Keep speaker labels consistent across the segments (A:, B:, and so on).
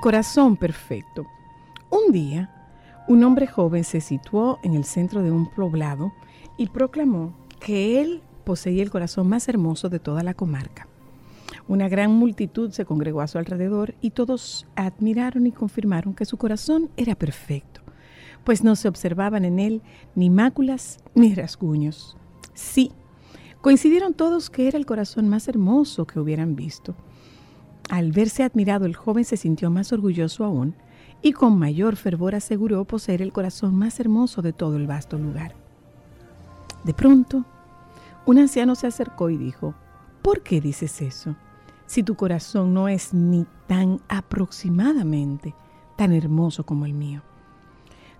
A: Corazón perfecto. Un día, un hombre joven se situó en el centro de un poblado y proclamó que él poseía el corazón más hermoso de toda la comarca. Una gran multitud se congregó a su alrededor y todos admiraron y confirmaron que su corazón era perfecto, pues no se observaban en él ni máculas ni rasguños. Sí, coincidieron todos que era el corazón más hermoso que hubieran visto. Al verse admirado, el joven se sintió más orgulloso aún y con mayor fervor aseguró poseer el corazón más hermoso de todo el vasto lugar. De pronto, un anciano se acercó y dijo, ¿por qué dices eso? Si tu corazón no es ni tan aproximadamente tan hermoso como el mío.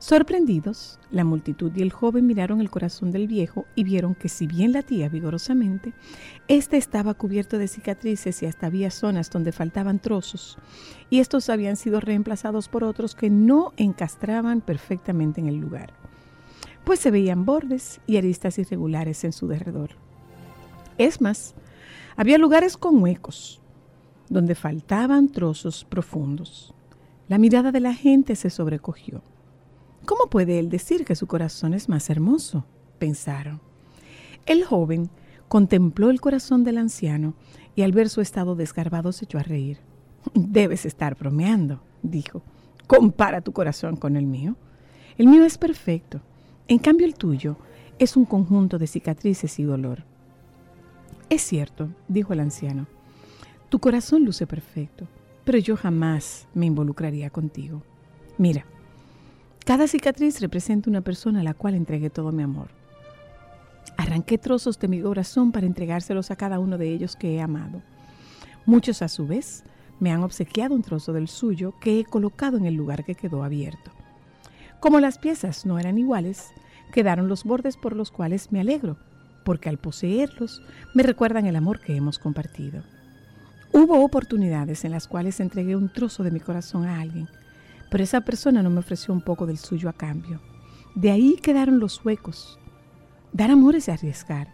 A: Sorprendidos, la multitud y el joven miraron el corazón del viejo y vieron que si bien latía vigorosamente, éste estaba cubierto de cicatrices y hasta había zonas donde faltaban trozos, y estos habían sido reemplazados por otros que no encastraban perfectamente en el lugar, pues se veían bordes y aristas irregulares en su derredor. Es más, había lugares con huecos, donde faltaban trozos profundos. La mirada de la gente se sobrecogió. ¿Cómo puede él decir que su corazón es más hermoso? pensaron. El joven contempló el corazón del anciano y al ver su estado desgarbado se echó a reír. Debes estar bromeando, dijo. Compara tu corazón con el mío. El mío es perfecto. En cambio el tuyo es un conjunto de cicatrices y dolor. Es cierto, dijo el anciano. Tu corazón luce perfecto, pero yo jamás me involucraría contigo. Mira, cada cicatriz representa una persona a la cual entregué todo mi amor. Arranqué trozos de mi corazón para entregárselos a cada uno de ellos que he amado. Muchos a su vez me han obsequiado un trozo del suyo que he colocado en el lugar que quedó abierto. Como las piezas no eran iguales, quedaron los bordes por los cuales me alegro, porque al poseerlos me recuerdan el amor que hemos compartido. Hubo oportunidades en las cuales entregué un trozo de mi corazón a alguien, pero esa persona no me ofreció un poco del suyo a cambio. De ahí quedaron los huecos. Dar amor es arriesgar,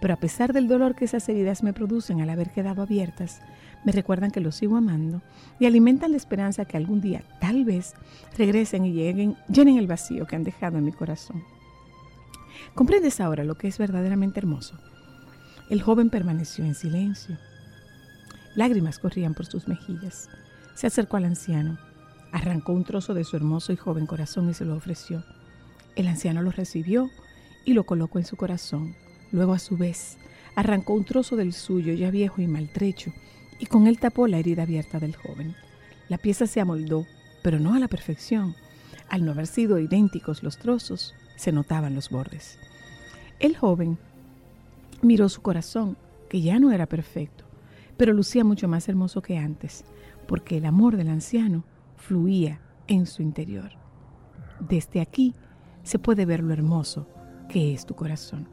A: pero a pesar del dolor que esas heridas me producen al haber quedado abiertas, me recuerdan que los sigo amando y alimentan la esperanza que algún día, tal vez, regresen y lleguen, llenen el vacío que han dejado en mi corazón. ¿Comprendes ahora lo que es verdaderamente hermoso? El joven permaneció en silencio. Lágrimas corrían por sus mejillas. Se acercó al anciano Arrancó un trozo de su hermoso y joven corazón y se lo ofreció. El anciano lo recibió y lo colocó en su corazón. Luego, a su vez, arrancó un trozo del suyo ya viejo y maltrecho y con él tapó la herida abierta del joven. La pieza se amoldó, pero no a la perfección. Al no haber sido idénticos los trozos, se notaban los bordes. El joven miró su corazón, que ya no era perfecto, pero lucía mucho más hermoso que antes, porque el amor del anciano fluía en su interior. Desde aquí se puede ver lo hermoso que es tu corazón.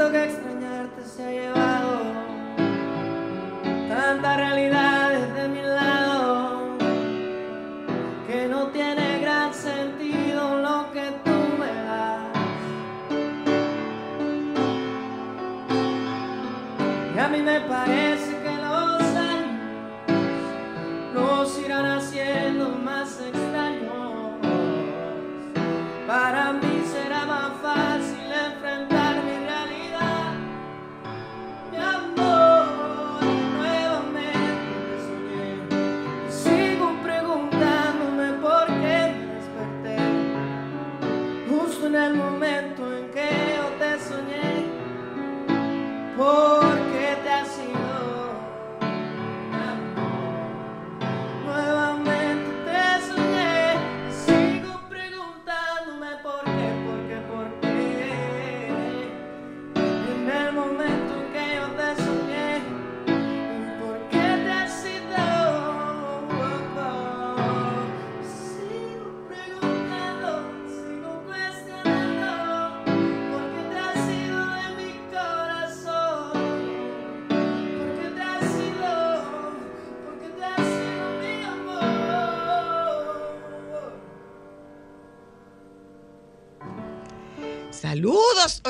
B: Siento que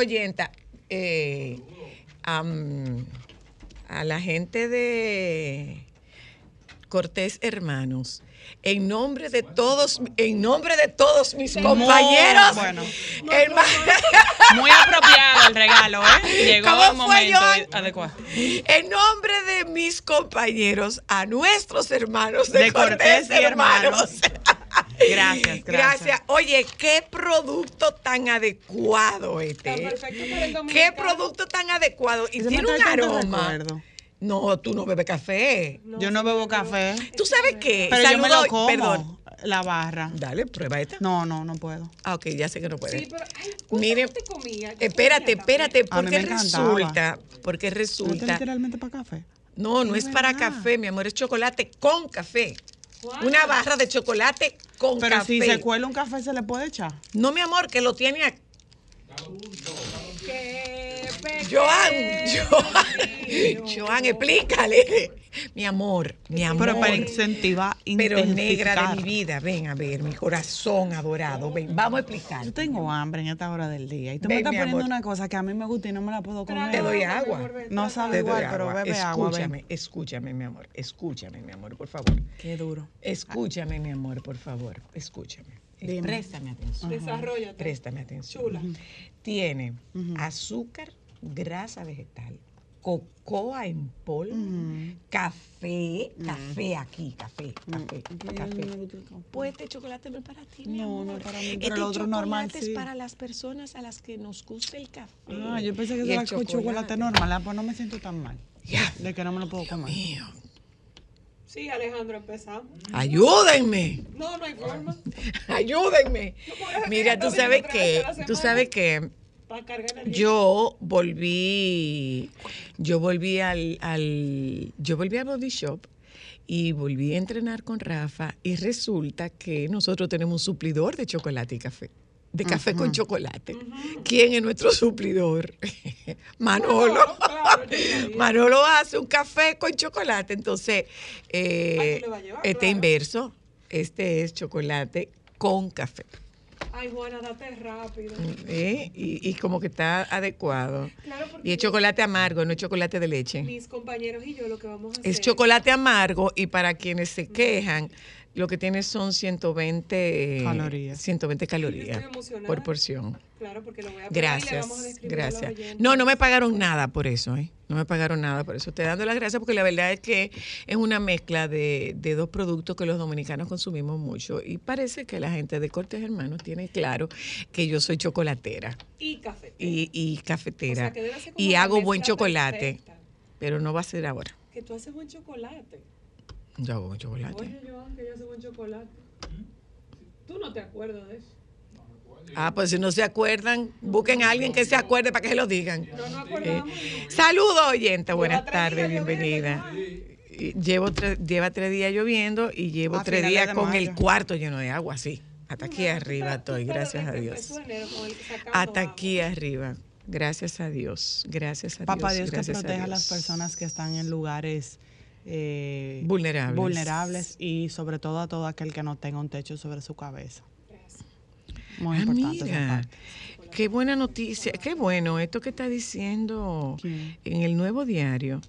A: oyenta. Eh, a la gente de Cortés Hermanos. En nombre de todos, en nombre de todos mis compañeros.
C: bueno. Muy apropiado el regalo, ¿eh? Llegó
A: ¿Cómo
C: el momento adecuado.
A: En nombre de mis compañeros, a nuestros hermanos de,
C: De
A: Cortés,
C: Cortés y
A: Hermanos.
C: Gracias, gracias.
A: Gracias. Oye, qué producto tan adecuado este. ¿eh? Qué producto tan adecuado. Y tiene un aroma. No, tú no bebes café.
C: Yo no bebo café,
A: ¿Tú sabes qué?
C: pero yo me lo como.
A: Perdón.
C: La barra.
A: Dale, prueba esta.
C: No, no, no puedo.
A: Ah, ok, ya sé que no puedes.
D: Sí, pero, ay,
A: Mire,
D: ¿cuánto te comía? ¿Qué
A: Espérate,
D: comía
A: espérate, porque resulta, porque
C: ¿No es
A: resulta,
C: literalmente para café?
A: no, no es para
C: verdad.
A: café, mi amor, es chocolate con café.
D: Wow.
A: Una barra de chocolate con
C: Pero
A: café.
C: si se cuela un café, ¿se le puede echar?
A: No, mi amor, que lo tiene aquí. Joan, Joan, Joan, explícale. Mi amor, mi amor.
C: Pero para incentivar,
A: Pero negra de mi vida, ven a ver, mi corazón adorado, ven, vamos a explicar.
C: Yo tengo hambre en esta hora del día. Y tú
A: Ven,
C: me estás poniendo
A: amor.
C: una cosa que a mí me gusta y no me la puedo comer.
A: Te doy agua.
C: No sabe
A: Te doy
C: igual, pero
A: agua.
C: bebe agua. ven.
A: Escúchame, escúchame, mi amor, escúchame, mi amor, por favor.
C: Qué duro.
A: Escúchame, mi amor, por favor, escúchame.
C: Dime.
A: Préstame atención.
D: Desarrollate.
A: Préstame atención.
D: Chula.
A: Tiene azúcar, grasa vegetal, cocoa en polvo, café, café aquí, café, café, café. Pues este chocolate no es para ti, mi
C: No,
A: amor.
C: no es para mí, pero
A: Este
C: el otro normal,
A: chocolate
C: sí.
A: es para las personas a las que nos gusta el café.
C: Ah, yo pensé que era con chocolate normal. Ah, pues no me siento tan mal.
A: Ya,
C: De que no me lo puedo comer.
A: mío.
D: Sí, Alejandro, empezamos.
A: Ayúdenme.
D: No, no hay forma.
A: Ayúdenme. Mira, tú sabes que, tú sabes que
D: Para cargar energía.
A: yo volví, yo volví al, al, yo volví al body shop y volví a entrenar con Rafa y resulta que nosotros tenemos un suplidor de chocolate y café. De café con chocolate. ¿Quién es nuestro suplidor? Manolo.
D: claro.
A: Manolo hace un café con chocolate. Entonces, eh,
D: Ay, tú le vas a llevar,
A: este
D: claro.
A: inverso, este es chocolate con café.
D: Ay, Juana, date rápido.
A: ¿eh? Y, y como que está adecuado.
D: Claro,
A: Y es chocolate amargo, no es chocolate de leche.
D: mis compañeros y yo lo que vamos a hacer.
A: Es chocolate amargo y para quienes se quejan, lo que tiene son 120
C: Calorías.
A: 120 calorías
D: estoy emocionada.
A: por porción.
D: Claro, porque lo voy a probar y le
A: Gracias,
D: vamos a describir a los
A: gracias. No, no me pagaron nada por eso, ¿eh? No me pagaron nada por eso. Te dando las gracias porque la verdad es que es una mezcla de, de dos productos que los dominicanos consumimos mucho y parece que la gente de Cortes Hermanos tiene claro que yo soy chocolatera
D: Y café.
A: y, y cafetera
D: O sea, que debe ser como
A: y hago buen chocolate,
D: perfecta.
A: pero no va a ser ahora.
D: Que tú haces buen chocolate.
A: Yo hago buen chocolate.
D: Oye, Joan, que yo hace buen chocolate. Tú no te acuerdas de eso.
A: Ah, pues si no se acuerdan, busquen a alguien que se acuerde para que se lo digan.
D: Acordamos.
A: Saludos, oyente. Buenas tardes, bienvenida. Llevo tres, lleva tres días lloviendo y llevo tres días con el cuarto lleno de agua, sí. Hasta aquí arriba estoy, gracias a Dios.
D: con
A: Hasta aquí arriba. Gracias a Dios. Gracias a
E: Papá
A: Dios.
E: Dios que proteja a, las
A: Dios.
E: personas que están en lugares eh,
A: Vulnerables.
E: vulnerables y sobre todo a todo aquel que no tenga un techo sobre su cabeza. Muy
A: Ah,
E: importante esa
A: mira,
E: parte.
A: Qué buena noticia, qué bueno esto que está diciendo en el nuevo diario.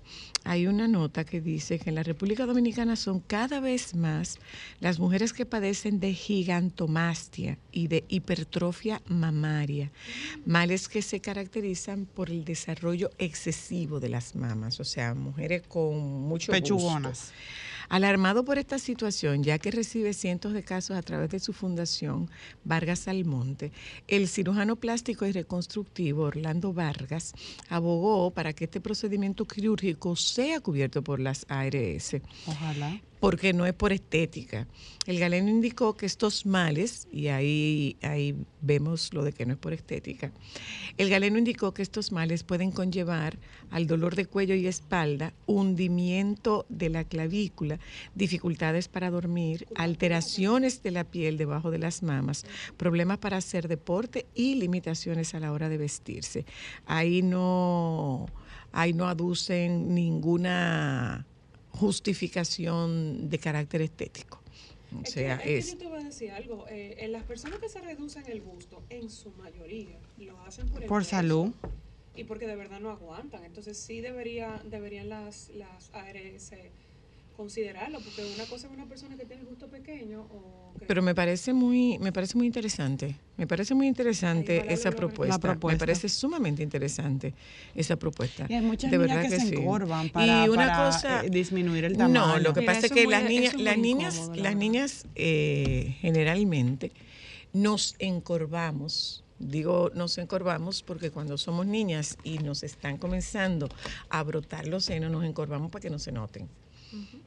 A: Hay una nota que dice que en la República Dominicana son cada vez más las mujeres que padecen de gigantomastia y de hipertrofia mamaria, males que se caracterizan por el desarrollo excesivo de las mamas, o sea, mujeres con mucho.
E: Pechugonas.
A: Alarmado por esta situación, ya que recibe cientos de casos a través de su fundación, Vargas Almonte, el cirujano plástico y reconstructivo Orlando Vargas abogó para que este procedimiento quirúrgico sea cubierto por las ARS
E: Ojalá.
A: Porque no es por estética. El galeno indicó que estos males, y ahí, ahí vemos lo de que no es por estética, el galeno indicó que estos males pueden conllevar al dolor de cuello y espalda, hundimiento de la clavícula, dificultades para dormir, alteraciones de la piel debajo de las mamas, problemas para hacer deporte y limitaciones a la hora de vestirse. Ahí no, ahí no aducen ninguna justificación de carácter estético. O
D: Es
A: sea,
D: que, es
A: es
D: que yo te voy a decir algo. eh, en las personas que se reducen el busto, en su mayoría, lo hacen por el
E: Por
D: peso
E: salud.
D: Y porque de verdad no aguantan. Entonces sí debería, deberían las, las ARS considerarlo, porque una cosa es una persona que tiene gusto pequeño o que
A: pero me parece muy me parece muy interesante. Me parece muy interesante esa propuesta. Me parece sumamente interesante esa propuesta.
E: Y hay muchas
A: De
E: niñas
A: verdad
E: que, se
A: sí.
E: encorvan para,
A: y una
E: para,
A: cosa
E: eh, disminuir el tamaño.
A: No, lo que
D: Mira,
A: pasa es que
D: muy-
A: las niñas, las niñas,
D: incómodo,
A: las niñas eh, generalmente nos encorvamos. Digo, nos encorvamos porque cuando somos niñas y nos están comenzando a brotar los senos, nos encorvamos para que no se noten.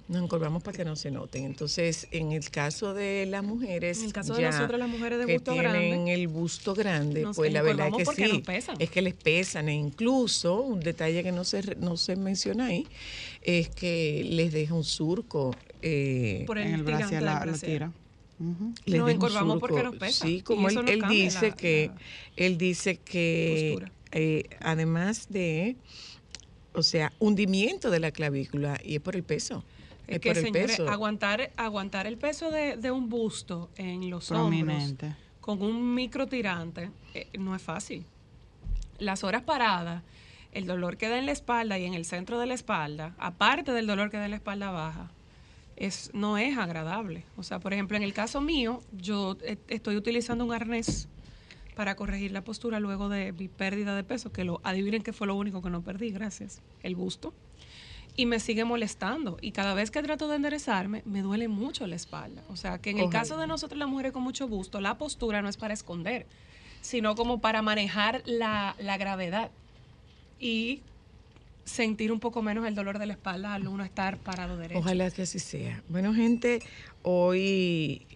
A: Nos encorvamos para que no se noten. Entonces, en el caso de las mujeres,
D: En el caso de
A: ya
D: nosotras, las mujeres de
A: que
D: busto
A: tienen
D: grande,
A: el busto grande,
D: nos
A: pues la verdad es que sí,
D: nos pesan.
A: es que les pesan e incluso un detalle que no se re- no se menciona ahí es que les deja un surco. eh,
D: por el,
E: en el
D: del
E: la,
D: brasier.
E: tira.
A: Les
D: Nos
A: deja un
D: encorvamos porque
A: surco.
D: nos pesa.
A: Sí, como él,
D: eso no
A: él dice
D: la-
A: que
D: la
A: él dice que además de o sea, hundimiento de la clavícula y es por el peso. Es,
D: Es que,
A: por el
D: señores,
A: peso.
D: aguantar, aguantar el peso de, de un busto en los
E: Prominente.
D: hombros con un microtirante eh, no es fácil. Las horas paradas, el dolor que da en la espalda y en el centro de la espalda, aparte del dolor que da en la espalda baja, es, no es agradable. O sea, por ejemplo, en el caso mío, yo eh, estoy utilizando un arnés para corregir la postura luego de mi pérdida de peso, que lo adivinen que fue lo único que no perdí, gracias, el busto y me sigue molestando. Y cada vez que trato de enderezarme, me duele mucho la espalda. O sea, que en el caso de nosotros las mujeres con mucho busto, la postura no es para esconder, sino como para manejar la, la gravedad y sentir un poco menos el dolor de la espalda al uno estar parado derecho.
A: Ojalá que así sea. Bueno, gente, hoy,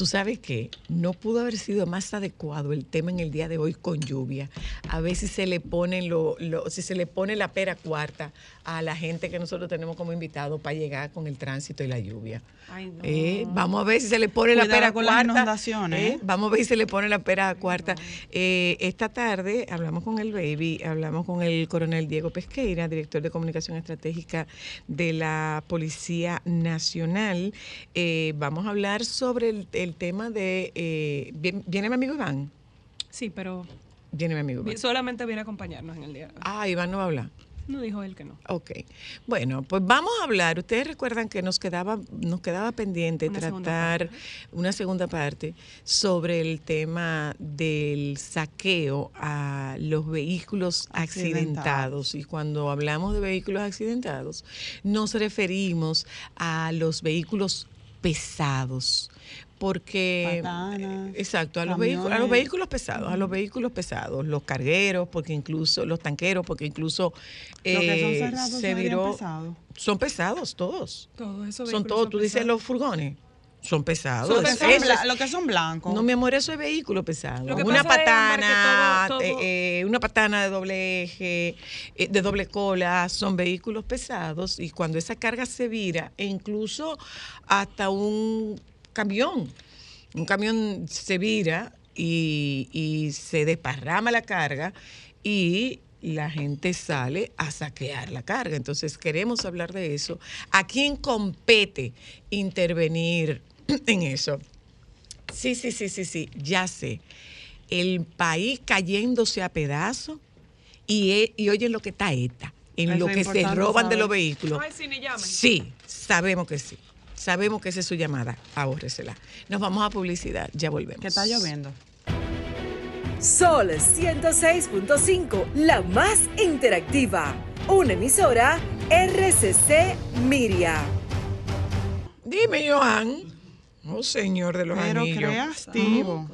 A: tú sabes que no pudo haber sido más adecuado el tema en el día de hoy con lluvia. A ver si se le pone lo, lo- si se le pone la pera cuarta a la gente que nosotros tenemos como invitado para llegar con el tránsito y la lluvia.
D: Ay, no.
A: Eh, vamos a ver si se le pone la pera
E: con las
A: cuarta.
E: inundaciones,
A: eh,
E: ¿eh?
A: Vamos a ver si se le pone la pera cuarta. Eh, esta tarde hablamos con el baby, hablamos con el coronel Diego Pesqueira, director de comunicación estratégica de la Policía Nacional. Eh, vamos a hablar sobre el, el tema de... eh, ¿viene, viene mi amigo Iván?
D: Sí, pero
A: Viene mi amigo Iván.
D: solamente viene a acompañarnos en el día.
A: Ah, Iván no va a hablar.
D: No dijo él que no.
A: Ok. Bueno, pues vamos a hablar. Ustedes recuerdan que nos quedaba, nos quedaba pendiente
D: Una
A: tratar
D: parte.
A: una segunda parte sobre el tema del saqueo a los vehículos. Accidentados. Y cuando hablamos de vehículos accidentados, nos referimos a los vehículos pesados. Porque
E: Patanas,
A: exacto a los vehículos a los vehículos pesados a los vehículos pesados los cargueros porque incluso los tanqueros porque incluso
E: Lo que son
A: eh,
E: cerrados
A: se viró
E: pesados.
A: son pesados todos
D: Todos esos
A: son todos tú dices
D: pesados.
A: los furgones son pesados
E: Lo que,
A: Eso
E: son
A: es-
E: bla- lo que son blancos.
A: no, mi amor, eso es vehículo pesado. Una patana,
D: todo- todo-
A: eh, eh, una patana de doble eje, eh, de doble cola, son vehículos pesados y cuando esa carga se vira, e incluso hasta un camión, un camión se vira y, y se desparrama la carga y la gente sale a saquear la carga. Entonces queremos hablar de eso. ¿A quién compete intervenir en eso? Sí, sí, sí, sí, sí, ya sé. El país cayéndose a pedazos y, e- y oyen lo que está ETA, en
E: Eso
A: lo que se roban de los vehículos.
D: Ay, sí, ni llamen.
A: Sí, sabemos que sí. Sabemos que esa es su llamada. Ahórresela. Nos vamos a publicidad. Ya volvemos.
E: Que está lloviendo.
F: Sol 106.5, la más interactiva. Una emisora RCC Miria.
A: Dime, Johan. Oh, señor de los
E: Pero
A: anillos.
E: creativo.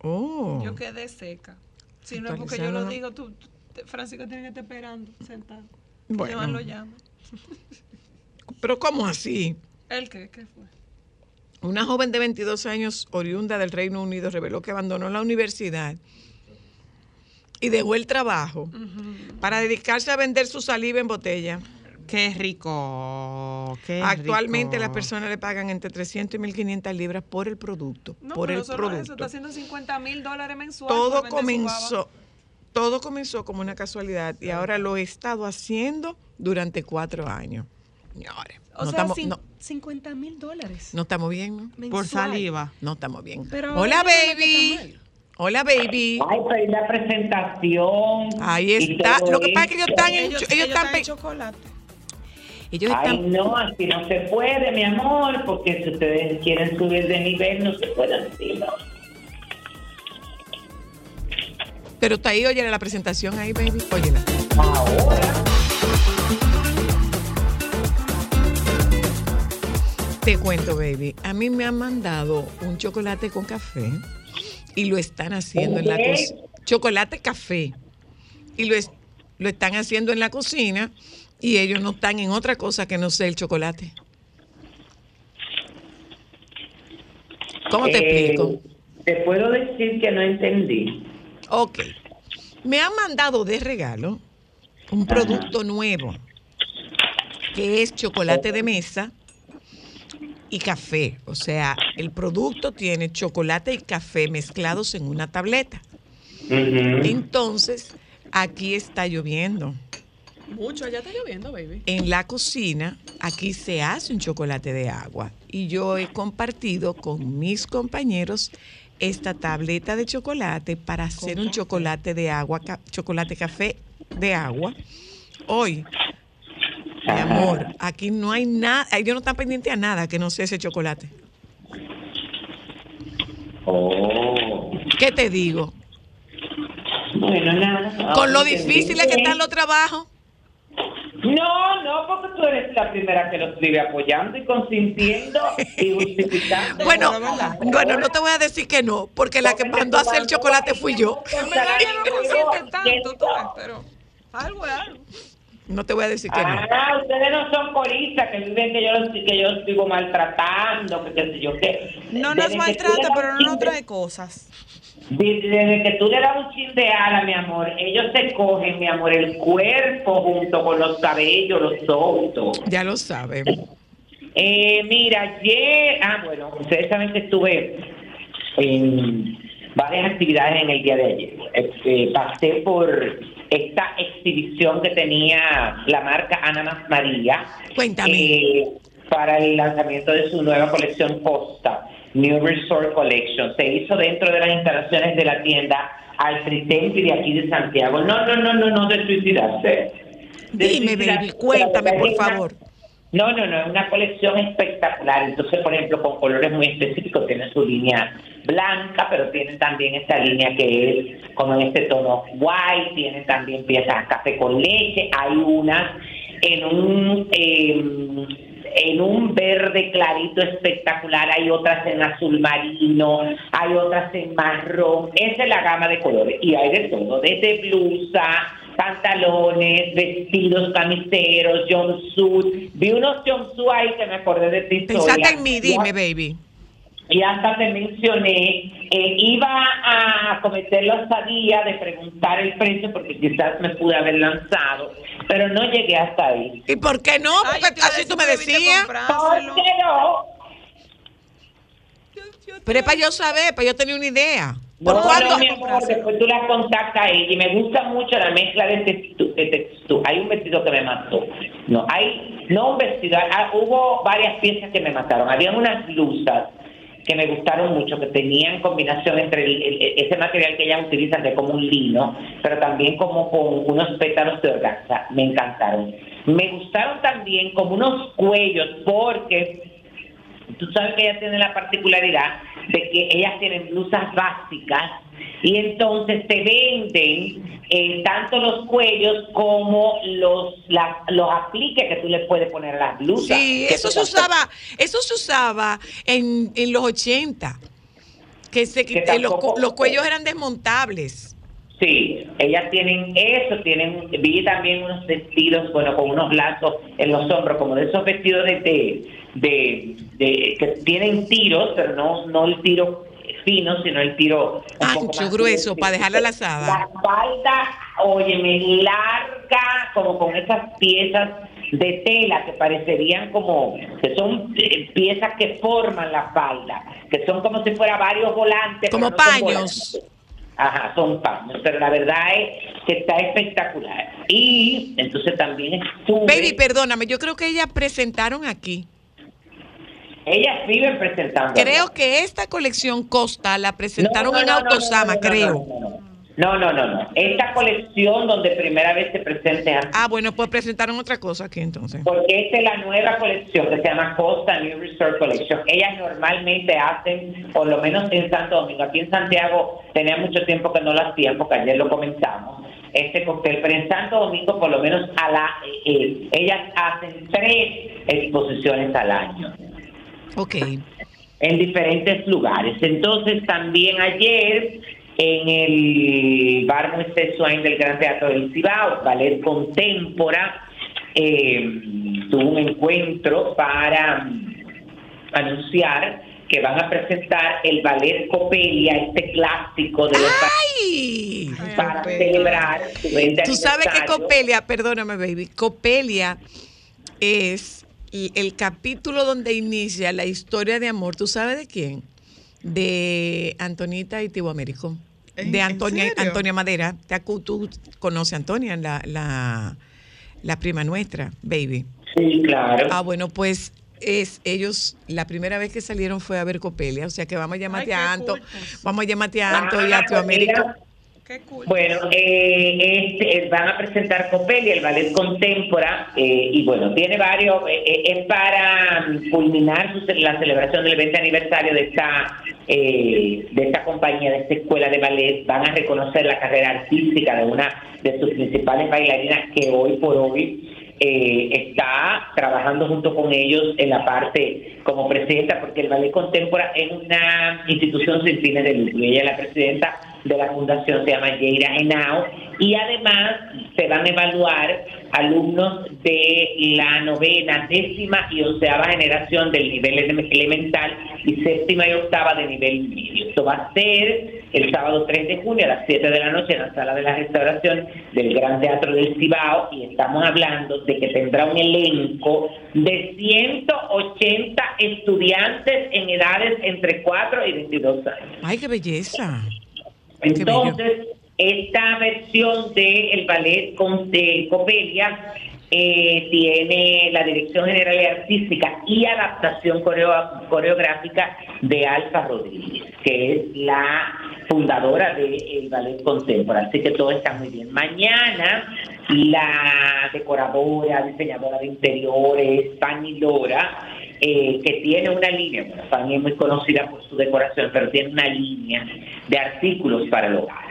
A: Oh.
D: Yo quedé seca. Si no es porque yo lo digo, tú, Francisco tiene que estar esperando, sentado.
A: Bueno.
D: Joan lo llama.
A: Pero ¿cómo así?
D: ¿El qué? ¿Qué fue?
A: Una joven de 22 años, oriunda del Reino Unido, reveló que abandonó la universidad y dejó el trabajo para dedicarse a vender su saliva en botella.
E: Qué rico. Qué
A: Actualmente
E: rico.
A: las personas le pagan entre 300 y 1.500 libras por el producto.
D: No,
A: por
D: pero
A: el
D: no eso,
A: producto.
D: está haciendo 50 mil dólares mensuales.
A: todo comenzó, todo comenzó como una casualidad y ahora lo he estado haciendo durante cuatro años. Señores.
D: O
A: no,
D: sea,
A: estamos,
D: cin-
A: no,
D: 50 mil dólares.
A: no estamos bien, ¿no?
E: Por saliva.
A: No estamos bien.
D: Pero
A: Hola, baby. Hola, baby.
G: Ay, pero la presentación.
A: Ahí está. Lo que pasa es que ellos están en,
D: Ellos,
A: ellos
D: ellos
A: están,
D: están en chocolate.
A: ellos
G: Ay,
A: están,
G: no, así no se puede, mi amor, porque si ustedes quieren subir de nivel, no se puede así, ¿no?
A: pero está ahí, oye la presentación ahí, baby. Óyela.
G: Ahora,
A: Te cuento, baby. A mí me han mandado un chocolate con café y lo están haciendo en la cocina. Chocolate café. Y lo, es- lo están haciendo en la cocina y ellos no están en otra cosa que no sea el chocolate. ¿Cómo te
G: eh,
A: explico?
G: Te puedo decir que no entendí.
A: Ok. Me han mandado de regalo un producto nuevo que es chocolate de mesa y café. O sea, el producto tiene chocolate y café mezclados en una tableta. Entonces, aquí está lloviendo.
D: Mucho, allá está lloviendo, baby.
A: En la cocina, aquí se hace un chocolate de agua. Y yo he compartido con mis compañeros esta tableta de chocolate para hacer un chocolate de agua, ca- chocolate café de agua. Hoy, mi amor, aquí no hay nada, ellos no están pendientes a nada que no sea ese chocolate.
G: Oh.
A: ¿Qué te digo?
G: Bueno, nada.
A: Con lo
G: entendí
A: difíciles que están los trabajos.
G: No, no, porque tú eres la primera que lo escribe apoyando y consintiendo y justificando.
A: Bueno, bueno, no te voy a decir que no, porque la que mandó a hacer el chocolate fui yo.
D: En verdad yo no consiente tanto, tú pero algo es algo.
A: No te voy a decir que no.
G: Ah, ustedes no son coristas que viven que yo los, que yo sigo maltratando, que qué sé yo qué.
E: No
G: Desde
E: nos maltrata, pero no nos
G: de-
E: trae cosas.
G: Desde, que tú le das un chin de ala, mi amor, ellos se cogen, mi amor, el cuerpo junto con los cabellos, los ojos.
A: Ya lo saben.
G: Eh, mira, ayer, ah, bueno, ustedes saben que estuve en varias actividades en el día de ayer. Este, pasé por esta exhibición que tenía la marca Ana Más María.
A: Cuéntame.
G: eh, para el lanzamiento de su nueva colección Costa, New Resort Collection. Se hizo dentro de las instalaciones de la tienda Alfred Tempi de aquí de Santiago. No, no, no, no, no, de suicidarse. De
A: Dime,
G: suicidarse.
A: baby, cuéntame, por favor.
G: No, no, no, es una colección espectacular. Entonces, por ejemplo, con colores muy específicos, tiene su línea blanca, pero tiene también esta línea que es como en este tono white, tiene también piezas café con leche, hay unas en un eh, en un verde clarito espectacular, hay otras en azul marino, hay otras en marrón, esa es la gama de colores y hay de todo, desde blusa, pantalones, vestidos, camiseros, jumpsuit, vi unos jumpsuit ahí que me acordé de ti.
A: Pensaste
G: Sonia.
A: en mí, dime, baby.
G: y hasta te mencioné, eh, iba a cometer la osadía de preguntar el precio porque quizás me pude haber lanzado, pero no llegué hasta ahí.
A: ¿Y por qué no? Porque así tú me decías.
G: ¿Por qué no?
A: Pero es para yo saber, para yo tener una idea. ¿Por
G: No,
A: cuándo?
G: no, mi amor, después tú la contactas a ella y me gusta mucho la mezcla de textu- de textura. Hay un vestido que me mató. No, hay, no un vestido, ah, hubo varias piezas que me mataron. Habían unas blusas que me gustaron mucho, que tenían combinación entre el- el- ese material que ellas utilizan de como un lino, pero también como con unos pétalos de organza. Me encantaron. Me gustaron también como unos cuellos, porque tú sabes que ellas tienen la particularidad de que ellas tienen blusas básicas y entonces te venden eh, tanto los cuellos como los la- los apliques que tú le puedes poner a las blusas.
A: Sí, eso se usaba, eso se usaba en, en los 80. Que, se,
G: Que
A: que los, los cuellos eran desmontables.
G: Sí, ellas tienen eso, tienen, vi también unos vestidos, bueno, con unos lazos en los hombros, como de esos vestidos de, de, de- de- que tienen tiros, pero no, no el tiro fino, sino el tiro
A: Ancho,
G: más
A: grueso, para dejarla lazada.
G: La falda, óyeme, larga, como con esas piezas de tela que parecerían como, que son eh, piezas que forman la falda, que son como si fuera varios volantes.
A: Como
G: no
A: paños.
G: Ajá, son paños, pero la verdad es que está espectacular. Y entonces también estuve...
A: Baby, perdóname, yo creo que ellas presentaron aquí.
G: Ellas viven presentando.
A: Creo que esta colección Costa la presentaron
G: No, no,
A: en
G: no,
A: Autosama, creo.
G: No, no, no. No. Esta colección donde primera vez se presenta
A: Ah, bueno, pues presentaron otra cosa aquí entonces.
G: porque esta es la nueva colección que se llama Costa New Resort Collection. Ellas normalmente hacen, por lo menos en Santo Domingo, aquí en Santiago tenía mucho tiempo que no lo hacían porque ayer lo comenzamos, este cóctel, pero en Santo Domingo por lo menos a la, eh, eh, ellas hacen tres exposiciones al año
A: Ok.
G: en diferentes lugares. Entonces también ayer en el Bar Moisés Swain del Gran Teatro del Cibao, Ballet Contempora, eh, tuvo un encuentro para mm, anunciar que van a presentar el ballet Copelia, este clásico de los
A: ¡Ay!
G: para celebrar su 20
A: Tú sabes que. Copelia, perdóname, baby, Copelia es el capítulo donde inicia la historia de amor. ¿Tú sabes de quién? De Antonita y Tibo Américo.
H: ¿En-
A: De Antonia? Antonia Madera. Te acu- Tú conoces a Antonia, la, la, la prima nuestra, baby.
G: Sí, claro.
A: Ah, bueno, pues es ellos la primera vez que salieron fue a ver Copelia, o sea que vamos a llamarte
D: Ay,
A: a Anto, vamos a llamarte a Anto y
G: Ah,
A: a tu
G: pues
A: Américo.
G: mira, Bueno, eh, este, eh, van a presentar Copelia, el ballet contempora, eh, y bueno, tiene varios, eh, eh, es para culminar la celebración del 20 aniversario de esta, de esta compañía, de esta escuela de ballet. Van a reconocer la carrera artística de una de sus principales bailarinas que hoy por hoy eh, está trabajando junto con ellos en la parte como presidenta, porque el Ballet Contemporáneo es una institución sin fines de lucro. y Ella es la presidenta de la fundación, se llama Yeira Henao, y además se van a evaluar alumnos de la novena, décima y onceava generación del nivel ele- elemental y séptima y octava de nivel medio. Esto va a ser el sábado 3 de junio a las 7 de la noche en la sala de la restauración del Gran Teatro del Cibao y estamos hablando de que tendrá un elenco de 180 estudiantes en edades entre 4 y 22 años.
A: Ay, qué belleza.
G: Entonces, esta versión del ballet con, de eh, tiene la dirección general y artística y adaptación coreo- coreográfica de Alfa Rodríguez, que es la fundadora del ballet contemporáneo. Así que todo está muy bien. Mañana, la decoradora, diseñadora de interiores, Fanny eh, que tiene una línea, bueno, Fanny es muy conocida por su decoración, pero tiene una línea de artículos para el hogar,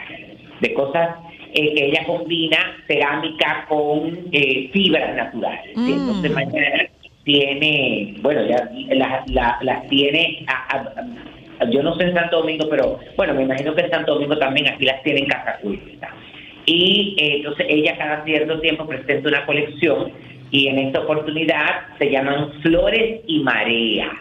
G: de cosas eh, que ella combina cerámica con eh, fibras naturales.
A: Mm.
G: entonces mañana tiene, bueno, ya las la, las tiene, a- a- a- yo no sé en Santo Domingo, pero bueno, me imagino que en Santo Domingo también aquí las tienen Casa Cuesta. Y eh, entonces ella cada cierto tiempo presenta una colección y en esta oportunidad se llaman Flores y Marea.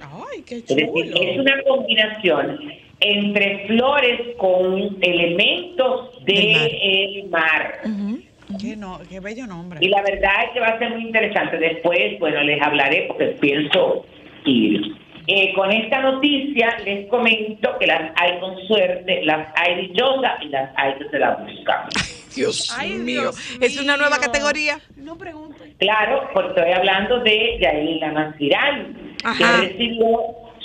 H: Ay, qué
G: Es decir,
H: chulo.
G: es una combinación entre flores con elementos del mar.
A: Ujú.
E: Qué, no, qué bello nombre.
G: Y la verdad es que va a ser muy interesante. Después, bueno, les hablaré porque pienso ir. eh, con esta noticia les comento que las hay con suerte, las hay dichosas y las hay que se las buscan.
A: Dios
D: Ay,
A: mío.
D: Dios
A: Es una nueva categoría.
D: No pregunte.
G: Claro, porque estoy hablando de Yaelina Mastirán,
A: Ajá.
G: que recibió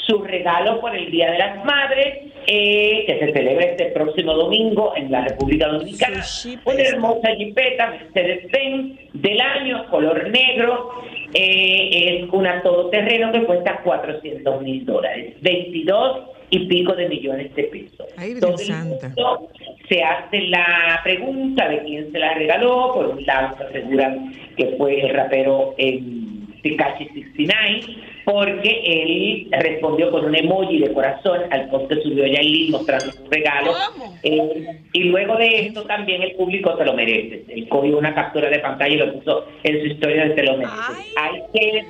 G: su regalo por el Día de las Madres, eh, que se celebra este próximo domingo en la República Dominicana. Una
A: jipeta.
G: hermosa jipeta Mercedes-Benz del año, color negro. eh, es una todoterreno que cuesta 400 mil dólares, 22 y pico de millones de pesos.
A: Ay,
G: Todo el se hace la pregunta de quién se la regaló. Por un lado se aseguran que fue el rapero en Tekashi 69, porque él respondió con un emoji de corazón al post que subió Yailin mostrando su regalo. Eh, y luego de esto también el público te lo merece. Él cogió una captura de pantalla y lo puso en su historia de te lo mereces.
D: Ay,
G: Hay que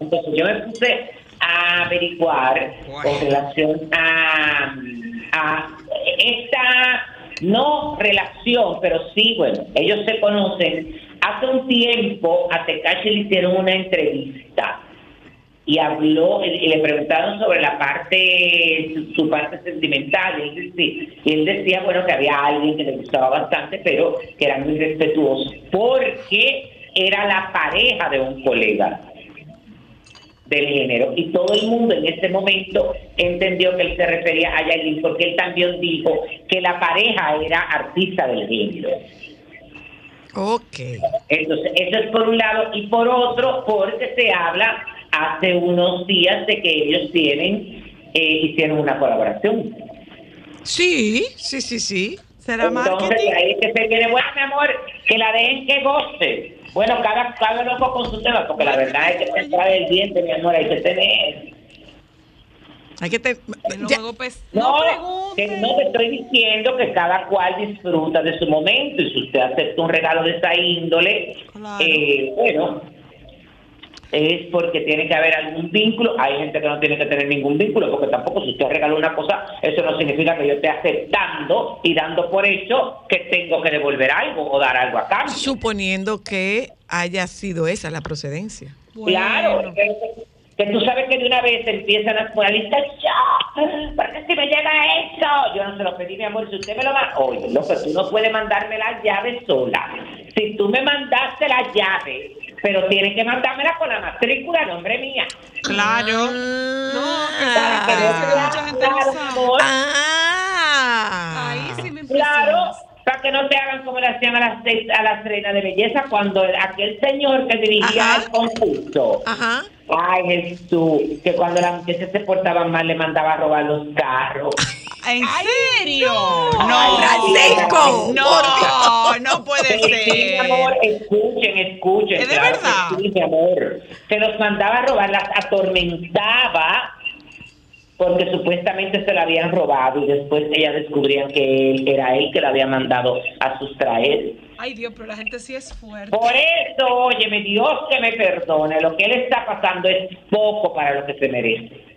G: entonces yo me puse a averiguar con relación a, a esta no relación, pero sí, bueno, ellos se conocen. Hace un tiempo a Tekashi le hicieron una entrevista y habló y y le preguntaron sobre la parte su, su parte sentimental. Y él, decía, y él decía bueno que había alguien que le gustaba bastante pero que era muy respetuoso porque era la pareja de un colega del género y todo el mundo en ese momento entendió que él se refería a Yailin porque él también dijo que la pareja era artista del género
A: Ok.
G: entonces, eso es por un lado. Y por otro, porque se habla hace unos días de que ellos tienen, eh, hicieron una colaboración.
A: Sí, sí, sí, sí.
E: ¿Será
G: Entonces,
E: marketing?
G: ahí es que se viene, bueno, mi amor, que la dejen que goce. Bueno, cada, cada loco con su tema, porque la verdad es que entrar el diente, mi amor, hay que tener.
A: Hay que te- ya-
D: luego, pues,
G: No,
D: no
G: que no te estoy diciendo que cada cual disfruta de su momento y si usted acepta un regalo de esa índole,
E: Claro.
G: eh, bueno, es porque tiene que haber algún vínculo. Hay gente que no tiene que tener ningún vínculo, porque tampoco si usted regala una cosa, eso no significa que yo esté aceptando y dando por hecho que tengo que devolver algo o dar algo a cambio.
A: suponiendo que haya sido esa la procedencia.
G: Claro, que, que tú sabes que de una vez empiezan las moralistas, yo, porque si me llega eso, yo no se lo pedí, mi amor, si usted me lo manda, oye, loco, tú no puedes mandarme la llave sola. Si tú me mandaste la llave, pero tienes que mandármela con la matrícula, nombre mía.
E: Claro.
D: No, que
G: Para que no
D: Ah.
G: claro,
D: no.
A: Ah.
D: Ahí sí me
G: Claro,
D: impresiona.
G: Para que no te hagan como le hacían a las, a las reinas de belleza cuando el- aquel señor que dirigía
A: Ajá.
G: el concurso.
A: Ajá.
G: Ay, Jesús, que cuando las muchachas se portaban mal le mandaba a robar los carros.
E: ¿En serio?
A: No, Francisco.
C: No, no puede
G: Sí, mi amor,
C: ser.
G: escuchen, escuchen.
E: ¿Es de
G: claro
E: verdad?
G: Sí, mi amor. Se los mandaba a robar, las atormentaba porque supuestamente se la habían robado y después ellas descubrían que él era él que la había mandado a sustraer.
D: Ay, Dios, pero la gente sí es fuerte.
G: Por eso, óyeme, Dios que me perdone, lo que él está pasando es poco para lo que se merece.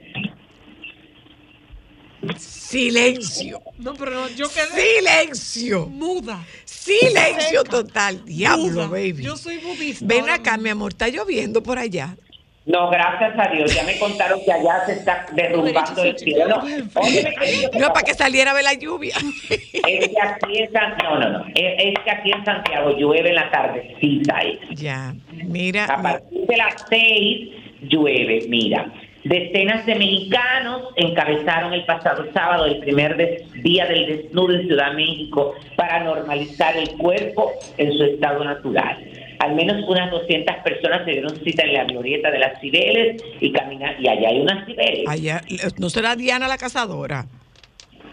A: Silencio.
D: No, pero no, yo quedé
A: Silencio.
D: muda.
A: Silencio total. Diablo,
D: muda.
A: baby.
D: Yo soy budista.
A: Ven acá, mi amor. Está lloviendo por allá.
G: No, gracias a Dios, ya me contaron que allá se está derrumbando el cielo. Querido,
A: No, para que saliera de la lluvia.
G: Es que aquí en San... No, no, no. Es, es que aquí en Santiago llueve en la tardecita. eh.
A: ya. Mira.
G: A partir de las seis llueve, mira. Decenas de mexicanos encabezaron el pasado sábado el primer des- día del desnudo en Ciudad México para normalizar el cuerpo en su estado natural. Al menos unas 200 personas se dieron cita en la glorieta de las Cibeles y caminar y allá hay unas Cibeles.
A: Allá, ¿No será Diana la cazadora?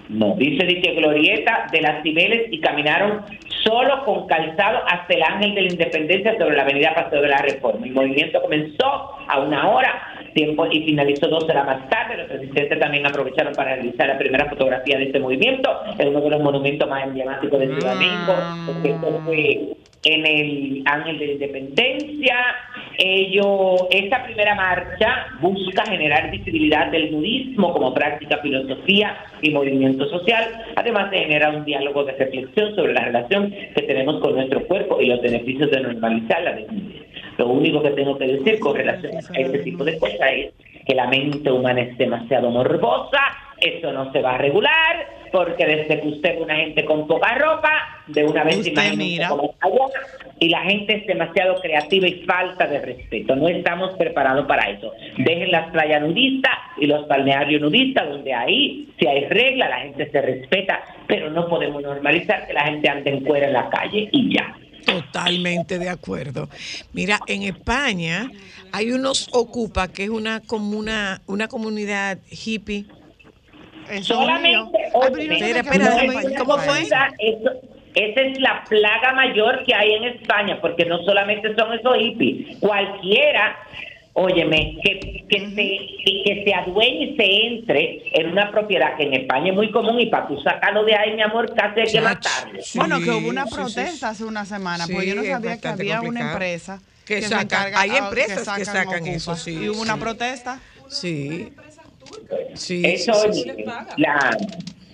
G: No, dice, dice Glorieta de las Cibeles y caminaron solo con calzado hasta el Ángel de la Independencia sobre la avenida Paseo de la Reforma. El movimiento comenzó a una hora tiempo y finalizó dos horas más tarde. Los asistentes también aprovecharon para realizar la primera fotografía de este movimiento en uno de los monumentos más emblemáticos de Ciudad de México, porque esto fue en el Ángel de la Independencia. Ello, esta primera marcha busca generar visibilidad del nudismo como práctica, filosofía y movimiento social, además de generar un diálogo de reflexión sobre la relación que tenemos con nuestro cuerpo y los beneficios de normalizar la desnudez. Lo único que tengo que decir con relación a este tipo de cosas es que la mente humana es demasiado morbosa, eso no se va a regular, porque desde que usted ve una gente con poca ropa, de una vez allá, y la gente es demasiado creativa y falta de respeto. No estamos preparados para eso. Dejen las playas nudistas y los balnearios nudistas, donde ahí, si hay regla, la gente se respeta, pero no podemos normalizar que la gente ande en cuera en la calle y ya.
A: Totalmente de acuerdo. Mira, en España hay unos Ocupa, que es una comuna, una comunidad hippie.
E: Eso.
G: Solamente,
E: Ay, pero yo
A: Espera, déjame- ¿cómo
E: España.
A: fue?
G: Esa, eso- esa es la plaga mayor que hay en España, porque no solamente son esos hippies, cualquiera, óyeme, que, que, se, que se adueñe y se entre en una propiedad que en España es muy común y para tú sacarlo de ahí, mi amor, casi hay que matarlo.
A: Sí,
E: bueno, que hubo una
A: sí,
E: protesta
A: sí.
E: hace una semana,
A: Sí,
E: porque yo no sabía que había una empresa
A: Que
E: se
A: sacan-
E: encarga-
A: hay empresas que sacan eso,
E: Ocupa.
A: sí,
E: Y hubo una
A: sí.
E: protesta.
A: Sí. Sí,
G: Eso,
A: sí, sí,
G: la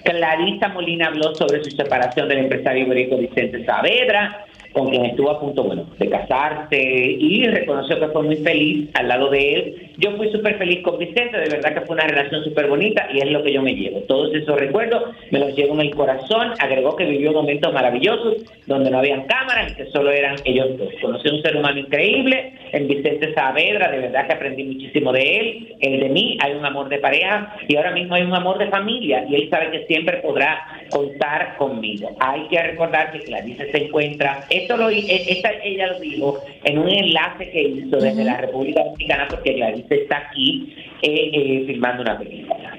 G: Clarisa Molina habló sobre su separación del empresario ibérico Vicente Saavedra, con quien estuvo a punto, bueno, de casarse y reconoció que fue muy feliz al lado de él. Yo fui súper feliz con Vicente, de verdad que fue una relación súper bonita y es lo que yo me llevo. Todos esos recuerdos me los llevo en el corazón. Agregó que vivió momentos maravillosos donde no habían cámaras y que solo eran ellos dos. Conocí a un ser humano increíble en Vicente Saavedra, de verdad que aprendí muchísimo de él, el de mí, hay un amor de pareja y ahora mismo hay un amor de familia y él sabe que siempre podrá contar conmigo. Hay que recordar que Clarice se encuentra, esto lo, e- esta, ella lo dijo en un enlace que hizo desde la República Dominicana porque Clarice está aquí eh, eh, filmando una película.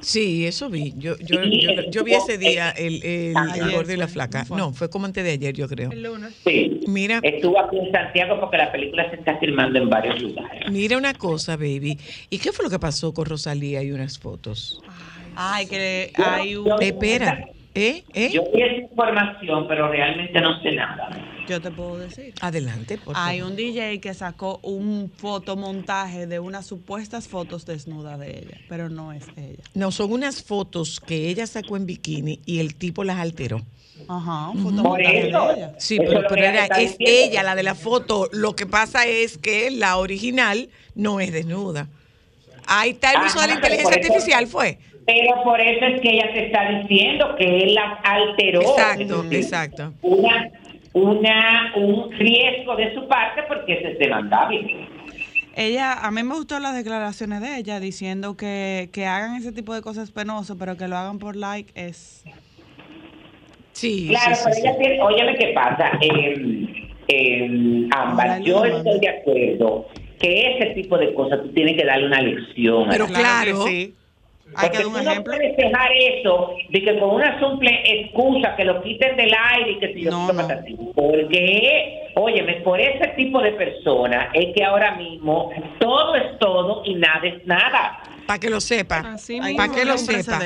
A: Sí, eso vi. Yo, yo, yo, yo vi ese día el, el, gordo y la flaca. No, fue como antes de ayer, yo creo.
D: El lunes.
G: Sí.
A: Mira,
G: Estuvo aquí en Santiago porque la película se está filmando en varios lugares.
A: mira una cosa, baby. ¿Y qué fue lo que pasó con Rosalía y unas fotos?
E: Ay, que hay un...
A: Espera, ¿eh? ¿Eh?
G: Yo vi esa información, pero realmente no sé nada.
E: Yo te puedo decir.
A: Adelante, por
E: Hay un DJ que sacó un fotomontaje de unas supuestas fotos desnudas de ella, pero no es ella.
A: No, son unas fotos que ella sacó en bikini y el tipo las alteró.
E: Ajá, un
G: Por
E: fotomontaje
G: eso.
E: de ella.
A: Sí,
G: Eso
A: pero, era, es
G: diciendo.
A: ella la de la foto. Lo que pasa es que la original no es desnuda. Ahí está el uso de la inteligencia artificial, fue.
G: Pero por eso es que ella te está diciendo que él las alteró.
A: Exacto, exacto.
G: Una, una, un riesgo de su parte porque es demandable.
E: Ella, a mí me gustó las declaraciones de ella diciendo que, que hagan ese tipo de cosas penosas, pero que lo hagan por like es...
A: Sí,
G: Claro,
A: sí, sí,
G: pero
A: sí.
G: ella tiene, óyeme qué pasa, eh, eh, Ámbar, yo estoy de acuerdo que ese tipo de cosas tú tienes que darle una lección. a
A: Pero
G: la
A: claro.
E: que sí. Hay que
G: Porque
E: dar un
G: tú no
E: ejemplo.
G: puedes dejar eso de que con una simple excusa que lo quiten del aire y que si yo
E: No, no.
G: Porque, óyeme, por ese tipo de personas es que ahora mismo todo es todo y nada es nada.
A: Para que lo sepa. Para que lo sepa.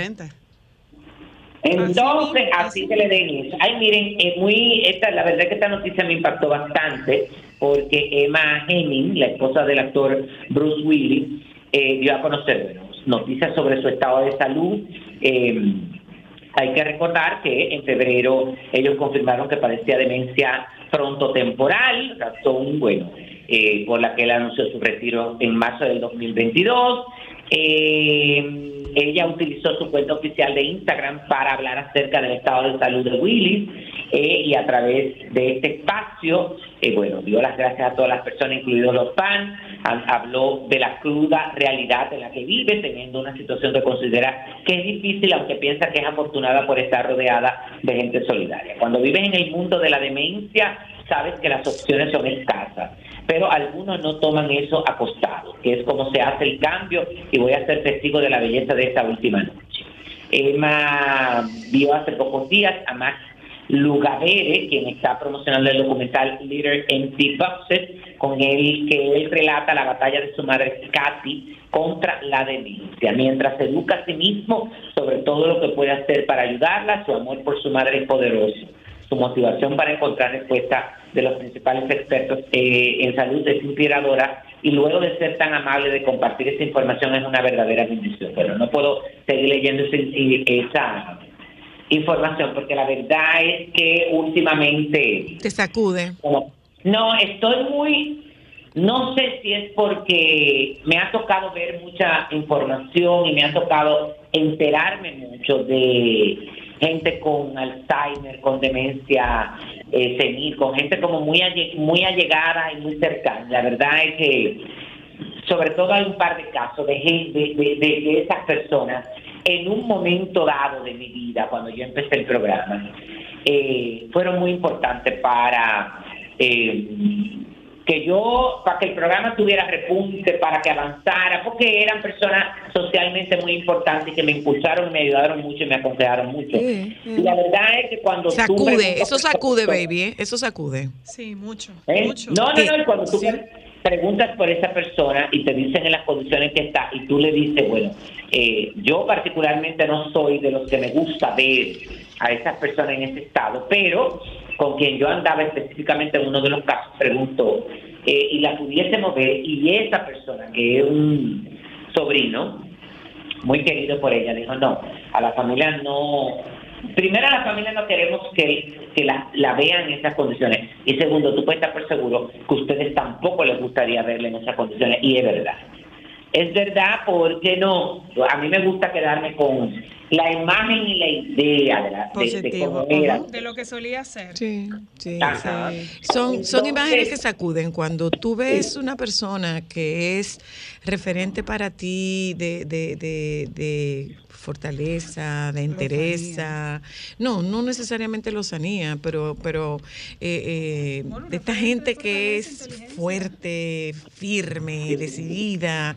G: Entonces, así
D: así
G: que le den eso. Ay, miren, es muy, esta, la verdad que esta noticia me impactó bastante porque Emma Hemming, la esposa del actor Bruce Willis, eh, dio a conocer bueno, noticias sobre su estado de salud. Eh, hay que recordar que en febrero ellos confirmaron que padecía demencia frontotemporal, razón, bueno, eh, por la que él anunció su retiro en marzo del 2022. Eh, ella utilizó su cuenta oficial de Instagram para hablar acerca del estado de salud de Willis eh, y a través de este espacio, eh, bueno, dio las gracias a todas las personas, incluidos los fans, ha- habló de la cruda realidad en la que vive, teniendo una situación que considera que es difícil, aunque piensa que es afortunada por estar rodeada de gente solidaria. Cuando vives en el mundo de la demencia, sabes que las opciones son escasas, pero algunos no toman eso acostado, que es como se hace el cambio y voy a ser testigo de la belleza de esta última noche. Emma vio hace pocos días a Max Lugavere, quien está promocionando el documental Leader MC Buffett, con el que él relata la batalla de su madre Katy contra la demencia, mientras educa a sí mismo sobre todo lo que puede hacer para ayudarla, su amor por su madre es poderoso su motivación para encontrar respuesta de los principales expertos eh, en salud es inspiradora y luego de ser tan amable de compartir esa información es una verdadera bendición. Pero no puedo seguir leyendo ese- esa información porque la verdad es que últimamente
A: Te sacude.
G: no, estoy muy No sé si es porque me ha tocado ver mucha información y me ha tocado enterarme mucho de gente con Alzheimer, con demencia eh, senil, con gente como muy, muy allegada y muy cercana. La verdad es que sobre todo hay un par de casos de gente, de, de- de esas personas en un momento dado de mi vida, cuando yo empecé el programa, eh, fueron muy importantes para eh, que yo, para que el programa tuviera repunte, para que avanzara, porque eran personas socialmente muy importantes que me impulsaron me ayudaron mucho y me aconsejaron mucho.
A: Sí, sí.
G: Y la verdad es que cuando tú
A: Sacude, eso sacude, baby, ¿eh? eso sacude.
D: Sí, mucho,
G: ¿Eh?
D: mucho.
G: No, no, no, y cuando tú
A: Sí.
G: Preguntas por esa persona y te dicen en las condiciones que está y tú le dices, bueno, eh, yo particularmente no soy de los que me gusta ver a esas personas en ese estado, pero con quien yo andaba específicamente en uno de los casos preguntó eh, y la pudiésemos ver y esa persona que es un sobrino, muy querido por ella, dijo, no, a la familia no, primero a la familia no queremos que, que la, la vean en esas condiciones y segundo, tú puedes estar por seguro que a ustedes tampoco les gustaría verle en esas condiciones y es verdad. Es verdad porque no, a mí me gusta quedarme con la imagen y la idea de, la, de- de, cómo era.
D: De lo que solía ser.
A: Sí, sí.
G: Ajá.
A: Son, son
G: Entonces-
A: imágenes que sacuden. Cuando tú ves una persona que es referente para ti de, de, de, de fortaleza, de entereza, no, no necesariamente lozanía, pero, pero eh, eh, de esta gente que es fuerte, firme, decidida,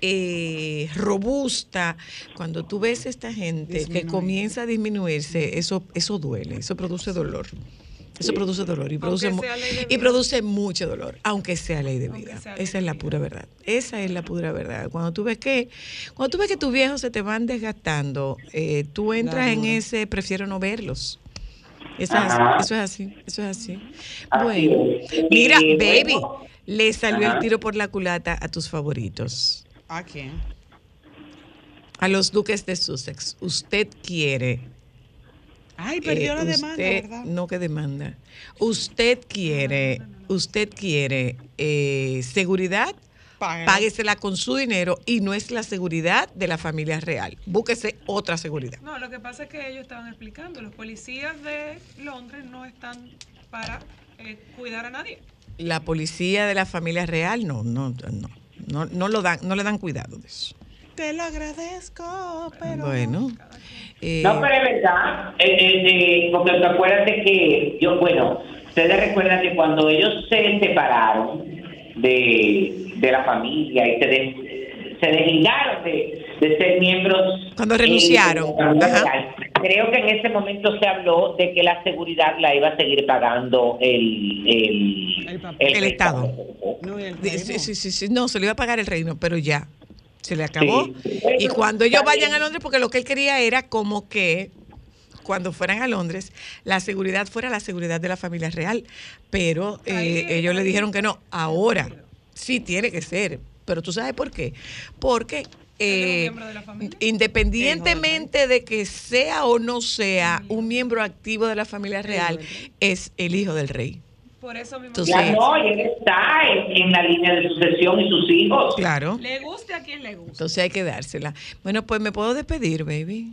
A: eh, robusta. Cuando tú ves esta gente que comienza a disminuirse, eso, eso duele, eso produce dolor. Eso produce dolor y produce, y produce mucho dolor, aunque sea ley de vida.
D: ley
A: Esa
D: de
A: es la
D: vida.
A: pura verdad. Esa es la pura verdad. Cuando tú ves que, cuando tú ves que tus viejos se te van desgastando, eh, tú entras en ese prefiero no verlos. Eso es,
G: Ajá.
A: eso es así, eso es así. Bueno, mira, baby, le salió
G: Ajá.
A: el tiro por la culata a tus favoritos,
E: ¿A quién?
A: a los duques de Sussex. Usted quiere
E: Ay, perdió
A: eh,
E: la demanda,
A: usted-
E: ¿verdad?
A: No que demanda. Usted quiere, usted quiere eh, seguridad,
E: Páguela.
A: páguesela con su dinero y no es la seguridad de la familia real. Búsquese otra seguridad.
D: No, lo que pasa es que ellos estaban explicando, los policías de Londres no están para eh, cuidar a nadie.
A: La policía de la familia real no, no, no, no, no lo dan, no le dan cuidado de eso.
E: Te lo agradezco, pero.
A: Bueno, eh,
G: No, pero es verdad, eh, eh, eh, porque acuérdate que yo, bueno, ustedes recuerdan que cuando ellos se separaron de, de la familia y se, de- se desligaron de, de ser miembros...
A: Cuando
G: eh,
A: renunciaron,
G: de
A: ajá.
G: Creo que en ese momento se habló de que la seguridad la iba a seguir pagando el, el,
E: El.
A: El Estado.
E: No, el
A: de- sí, sí, sí, sí, no, se le iba a pagar el reino, pero ya, se le acabó.
G: Sí.
A: Y cuando ellos vayan a Londres, porque lo que él quería era como que cuando fueran a Londres, la seguridad fuera la seguridad de la familia real. Pero eh, ellos le dijeron que no, ahora sí tiene que ser. Pero tú sabes por qué. Porque eh,
D: de
A: independientemente de que sea o no sea un miembro activo de la familia real, es el hijo del rey.
D: Por eso mismo.
G: Ya no, y él está en, en la línea de sucesión y sus hijos.
A: Claro.
D: Le guste a quien le guste.
A: Entonces hay que dársela. Bueno, pues me puedo despedir, baby.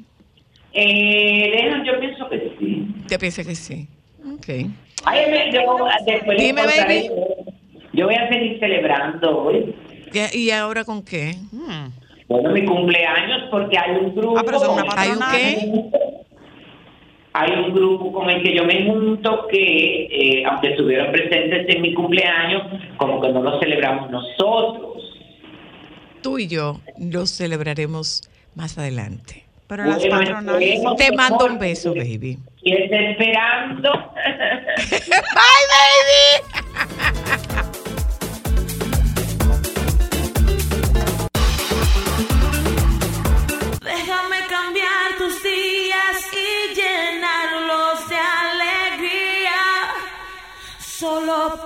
G: Eh, Leon, yo pienso que sí.
A: Te piensa que sí. Ok.
G: Ay, yo, después
A: Dime, baby.
G: Yo voy a seguir celebrando hoy.
A: ¿Qué- ¿Y ahora con qué?
E: Hmm.
G: Bueno, mi cumpleaños, porque hay un grupo.
E: Ah, pero son una
A: ¿Hay un qué?
G: Hay un grupo con el que yo me junto que, eh, aunque estuvieron presentes en mi cumpleaños, como que no lo celebramos nosotros.
A: Tú y yo lo celebraremos más adelante.
E: Pero las
G: Bueno,
E: patronales.
A: Te mando un beso, baby.
G: Y está esperando.
A: Bye, baby.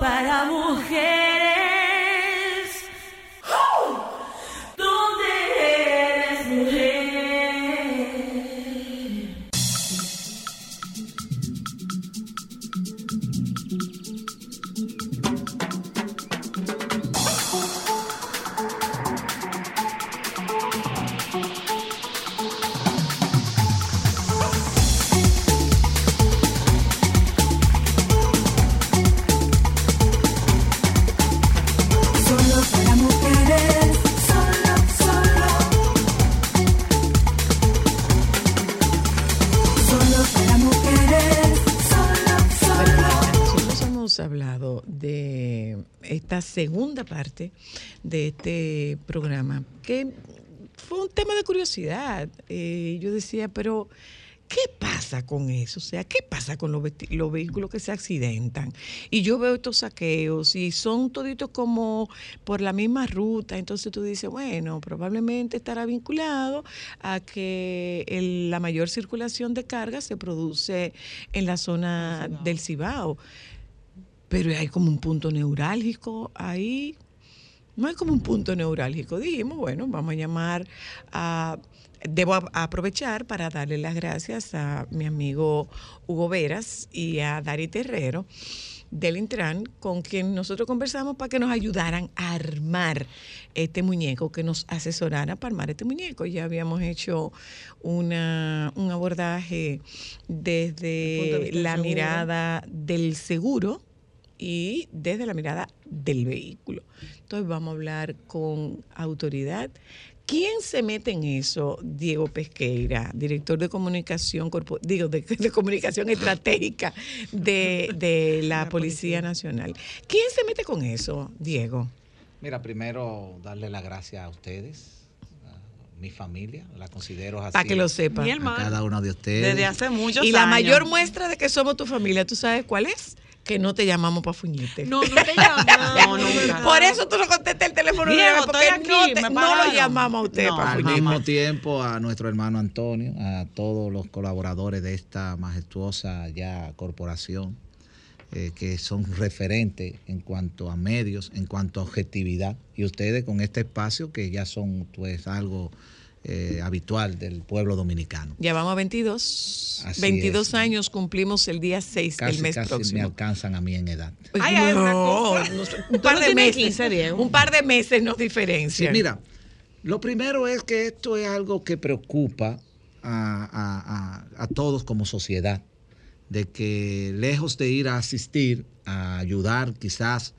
B: para mujeres.
A: Segunda parte de este programa, que fue un tema de curiosidad. Eh, yo decía, pero ¿qué pasa con eso? O sea, ¿qué pasa con los, los vehículos que se accidentan? Y yo veo estos saqueos y son toditos como por la misma ruta. Entonces tú dices, bueno, probablemente estará vinculado a que el- la mayor circulación de carga se produce en la zona del Cibao. Pero hay como un punto neurálgico ahí. No hay como un punto neurálgico. Dijimos, bueno, vamos a llamar a... Debo aprovechar para darle las gracias a mi amigo Hugo Veras y a Dari Terrero del Intran, con quien nosotros conversamos para que nos ayudaran a armar este muñeco, que nos asesorara para armar este muñeco. Ya habíamos hecho una, un abordaje
E: de
A: desde la
E: seguro.
A: mirada del seguro y desde la mirada del vehículo. Entonces vamos a hablar con autoridad. ¿Quién se mete en eso? Diego Pesqueira, director de comunicación, corpo- digo, de, de comunicación estratégica de, de la, Policía Nacional. ¿Quién se mete con eso, Diego?
H: Mira, primero darle las gracias a ustedes, a mi familia, la considero así.
A: Para que lo sepan.
H: Cada uno de ustedes.
E: Desde hace muchos
A: Y la
E: años.
A: mayor muestra de que somos tu familia, ¿tú sabes cuál es? Que no te llamamos para fuñirte.
D: No, no te llamas.
E: No, nunca.
A: Por eso tú no contestas el teléfono vez, porque
E: estoy
A: no,
E: aquí,
A: te-
E: me
A: no lo llamamos a usted
E: No,
A: para
H: Al mismo tiempo a nuestro hermano Antonio, a todos los colaboradores de esta majestuosa ya corporación, eh, que son referentes en cuanto a medios, en cuanto a objetividad. Y ustedes con este espacio que ya son pues algo eh, habitual del pueblo dominicano.
A: Ya vamos a 22.
H: Así
A: 22
H: es.
A: años cumplimos el día 6
H: Casi,
A: del mes
H: casi me
A: próximo.
H: alcanzan a mí en edad.
D: Ay, hay una
A: No,
D: cosa.
A: un par de meses.
D: 15, Diego.
A: Un par de meses nos
H: Sí,
A: diferencian.
H: mira, lo primero es que esto es algo que preocupa a, a- a- a todos como sociedad, de que lejos de ir a asistir, a ayudar quizás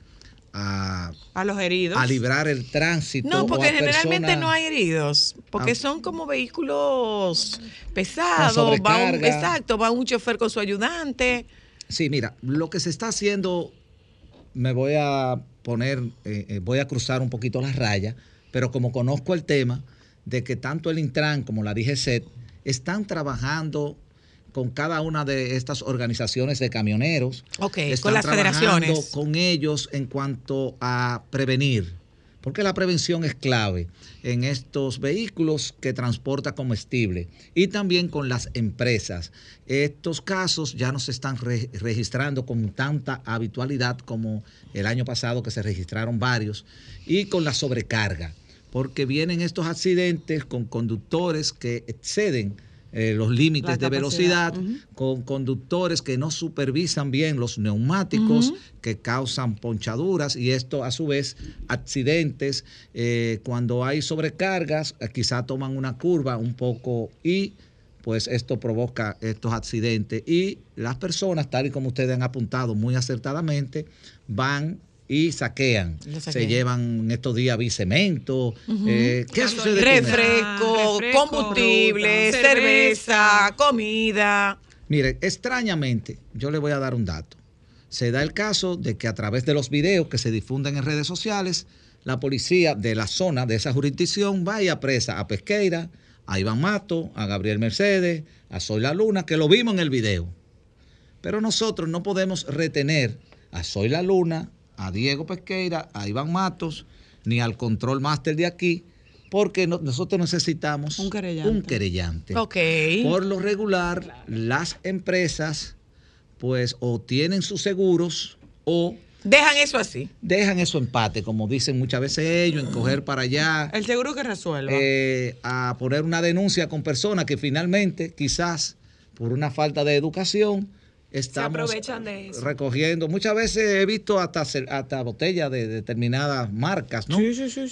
H: a,
E: A los heridos.
H: a librar el tránsito.
A: No, porque generalmente
H: personas-
A: no hay heridos, porque
H: Ah.
A: son como vehículos pesados, va un, exacto, va un chofer con su ayudante.
H: Sí, mira, lo que se está haciendo, me voy a poner, eh, eh, voy a cruzar un poquito las rayas, pero como conozco el tema de que tanto el Intran como la DGCET están trabajando con cada una de estas organizaciones de camioneros.
A: Ok, con
H: están
A: las
H: trabajando
A: federaciones.
H: Con ellos en cuanto a prevenir, porque la prevención es clave en estos vehículos que transporta comestible y también con las empresas. Estos casos ya no se están re- registrando con tanta habitualidad como el año pasado que se registraron varios y con la sobrecarga, porque vienen estos accidentes con conductores que exceden eh, los límites de velocidad, con conductores que no supervisan bien los neumáticos, que causan ponchaduras y esto a su vez accidentes. eh, cuando hay sobrecargas, eh, quizá toman una curva un poco y pues esto provoca estos accidentes y las personas, tal y como ustedes han apuntado muy acertadamente, van y saquean. Se llevan en estos días bicemento. eh, ¿Qué sucede?
A: Refresco,
D: refresco,
A: combustible,
D: fruta,
A: cerveza, comida.
H: Mire, extrañamente, yo le voy a dar un dato. Se da el caso de que a través de los videos que se difunden en redes sociales, la policía de la zona, de esa jurisdicción, va y apresa a Pesqueira, a Iván Mato, a Gabriel Mercedes, a Soy la Luna, que lo vimos en el video. Pero nosotros no podemos retener a Soy la Luna, a Diego Pesqueira, a Iván Matos, ni al control máster de aquí, porque no- nosotros necesitamos
E: Un querellante.
H: un querellante.
A: Ok.
H: Por lo regular, las empresas, pues, o tienen sus seguros o
A: Dejan eso así.
H: dejan eso empate, como dicen muchas veces ellos, en coger para allá,
E: El seguro que resuelva.
H: eh, a poner una denuncia con personas que finalmente, quizás por una falta de educación, estamos
D: aprovechan de eso.
H: recogiendo. Muchas veces he visto hasta, hasta botellas de determinadas marcas, ¿no?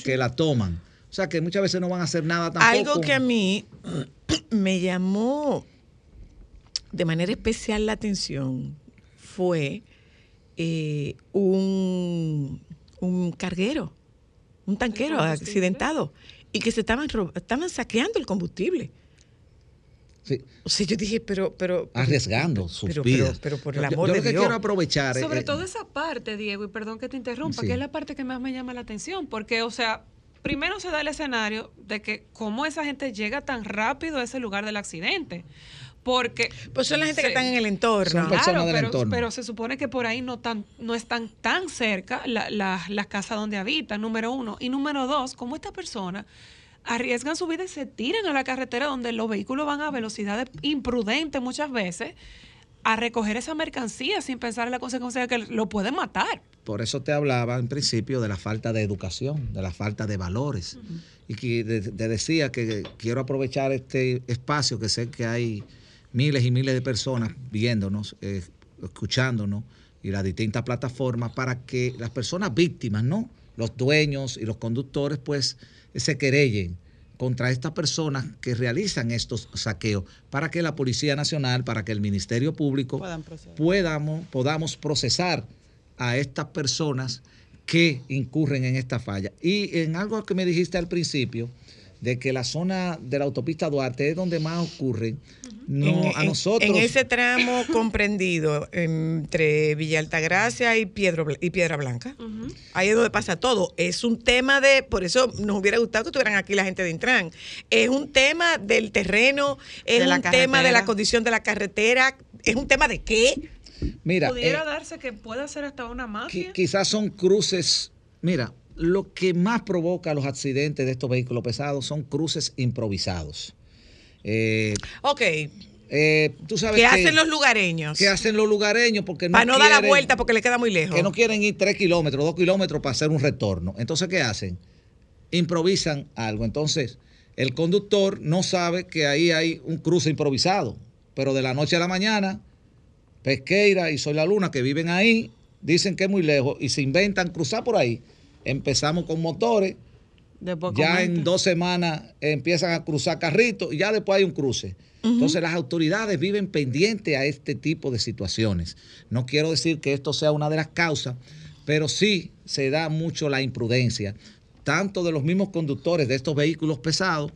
H: Que la toman. O sea que muchas veces no van a hacer nada tampoco.
A: Algo que a mí me llamó de manera especial la atención fue eh, un, un carguero, un tanquero accidentado y que se estaban, estaban saqueando el combustible.
H: Sí,
A: O sea, yo dije, pero, pero. pero-
H: arriesgando sus
A: pero,
H: vidas.
A: Pero, pero por el amor
H: yo
A: de
H: lo que
A: Dios.
H: quiero aprovechar.
D: Sobre
H: eh,
D: todo esa parte, Diego, y perdón que te interrumpa,
H: Sí.
D: que es la parte que más me llama la atención, porque, o sea, primero se da el escenario de que cómo esa gente llega tan rápido a ese lugar del accidente. Porque
A: Pues son la gente que están en el entorno.
H: Son personas
D: Claro,
H: del
D: pero,
H: entorno.
D: pero se supone que por ahí no, tan, no están tan cerca la- la- las casas donde habitan, número uno. Y número dos, cómo estas personas arriesgan su vida y se tiran a la carretera donde los vehículos van a velocidades imprudentes muchas veces a recoger esa mercancía sin pensar en la consecuencia de que lo pueden matar.
H: Por eso te hablaba en principio de la falta de educación, de la falta de valores. Y que te decía que quiero aprovechar este espacio, que sé que hay miles y miles de personas viéndonos, eh, escuchándonos y las distintas plataformas para que las personas víctimas, ¿no? Los dueños y los conductores, pues, se querellen contra estas personas que realizan estos saqueos para que la Policía Nacional, para que el Ministerio Público podamos, podamos procesar a estas personas que incurren en esta falla. Y en algo que me dijiste al principio, de que la zona de la autopista Duarte es donde más ocurren, no,
A: en,
H: a nosotros...
A: En ese tramo comprendido entre Villa Altagracia y, Piedro, y Piedra Blanca. Ahí es donde pasa todo. Es un tema de, por eso nos hubiera gustado que estuvieran aquí la gente de Intran. Es un tema del terreno, es
E: De la
A: un tema de la condición de la carretera, es un tema de qué.
H: Mira,
D: Pudiera
H: eh,
D: darse que pueda ser hasta una
H: qui-
D: mafia.
H: quizás son cruces... Mira, lo que más provoca los accidentes de estos vehículos pesados son cruces improvisados. Eh,
A: Ok,
H: eh, tú sabes
A: ¿qué
H: que-
A: hacen los lugareños?
H: ¿Qué hacen los lugareños? Porque no
A: Para no dar la vuelta porque le queda muy lejos.
H: que no quieren ir tres kilómetros, dos kilómetros para hacer un retorno. Entonces, ¿qué hacen? Improvisan algo. Entonces, el conductor no sabe que ahí hay un cruce improvisado, pero de la noche a la mañana, Pesqueira y Soy la Luna, que viven ahí, dicen que es muy lejos y se inventan cruzar por ahí. Empezamos con motores,
E: Después
H: ya
E: comenta.
H: en dos semanas empiezan a cruzar carritos y ya después hay un cruce. Entonces las autoridades viven pendientes a este tipo de situaciones. No quiero decir que esto sea una de las causas, pero sí se da mucho la imprudencia, tanto de los mismos conductores de estos vehículos pesados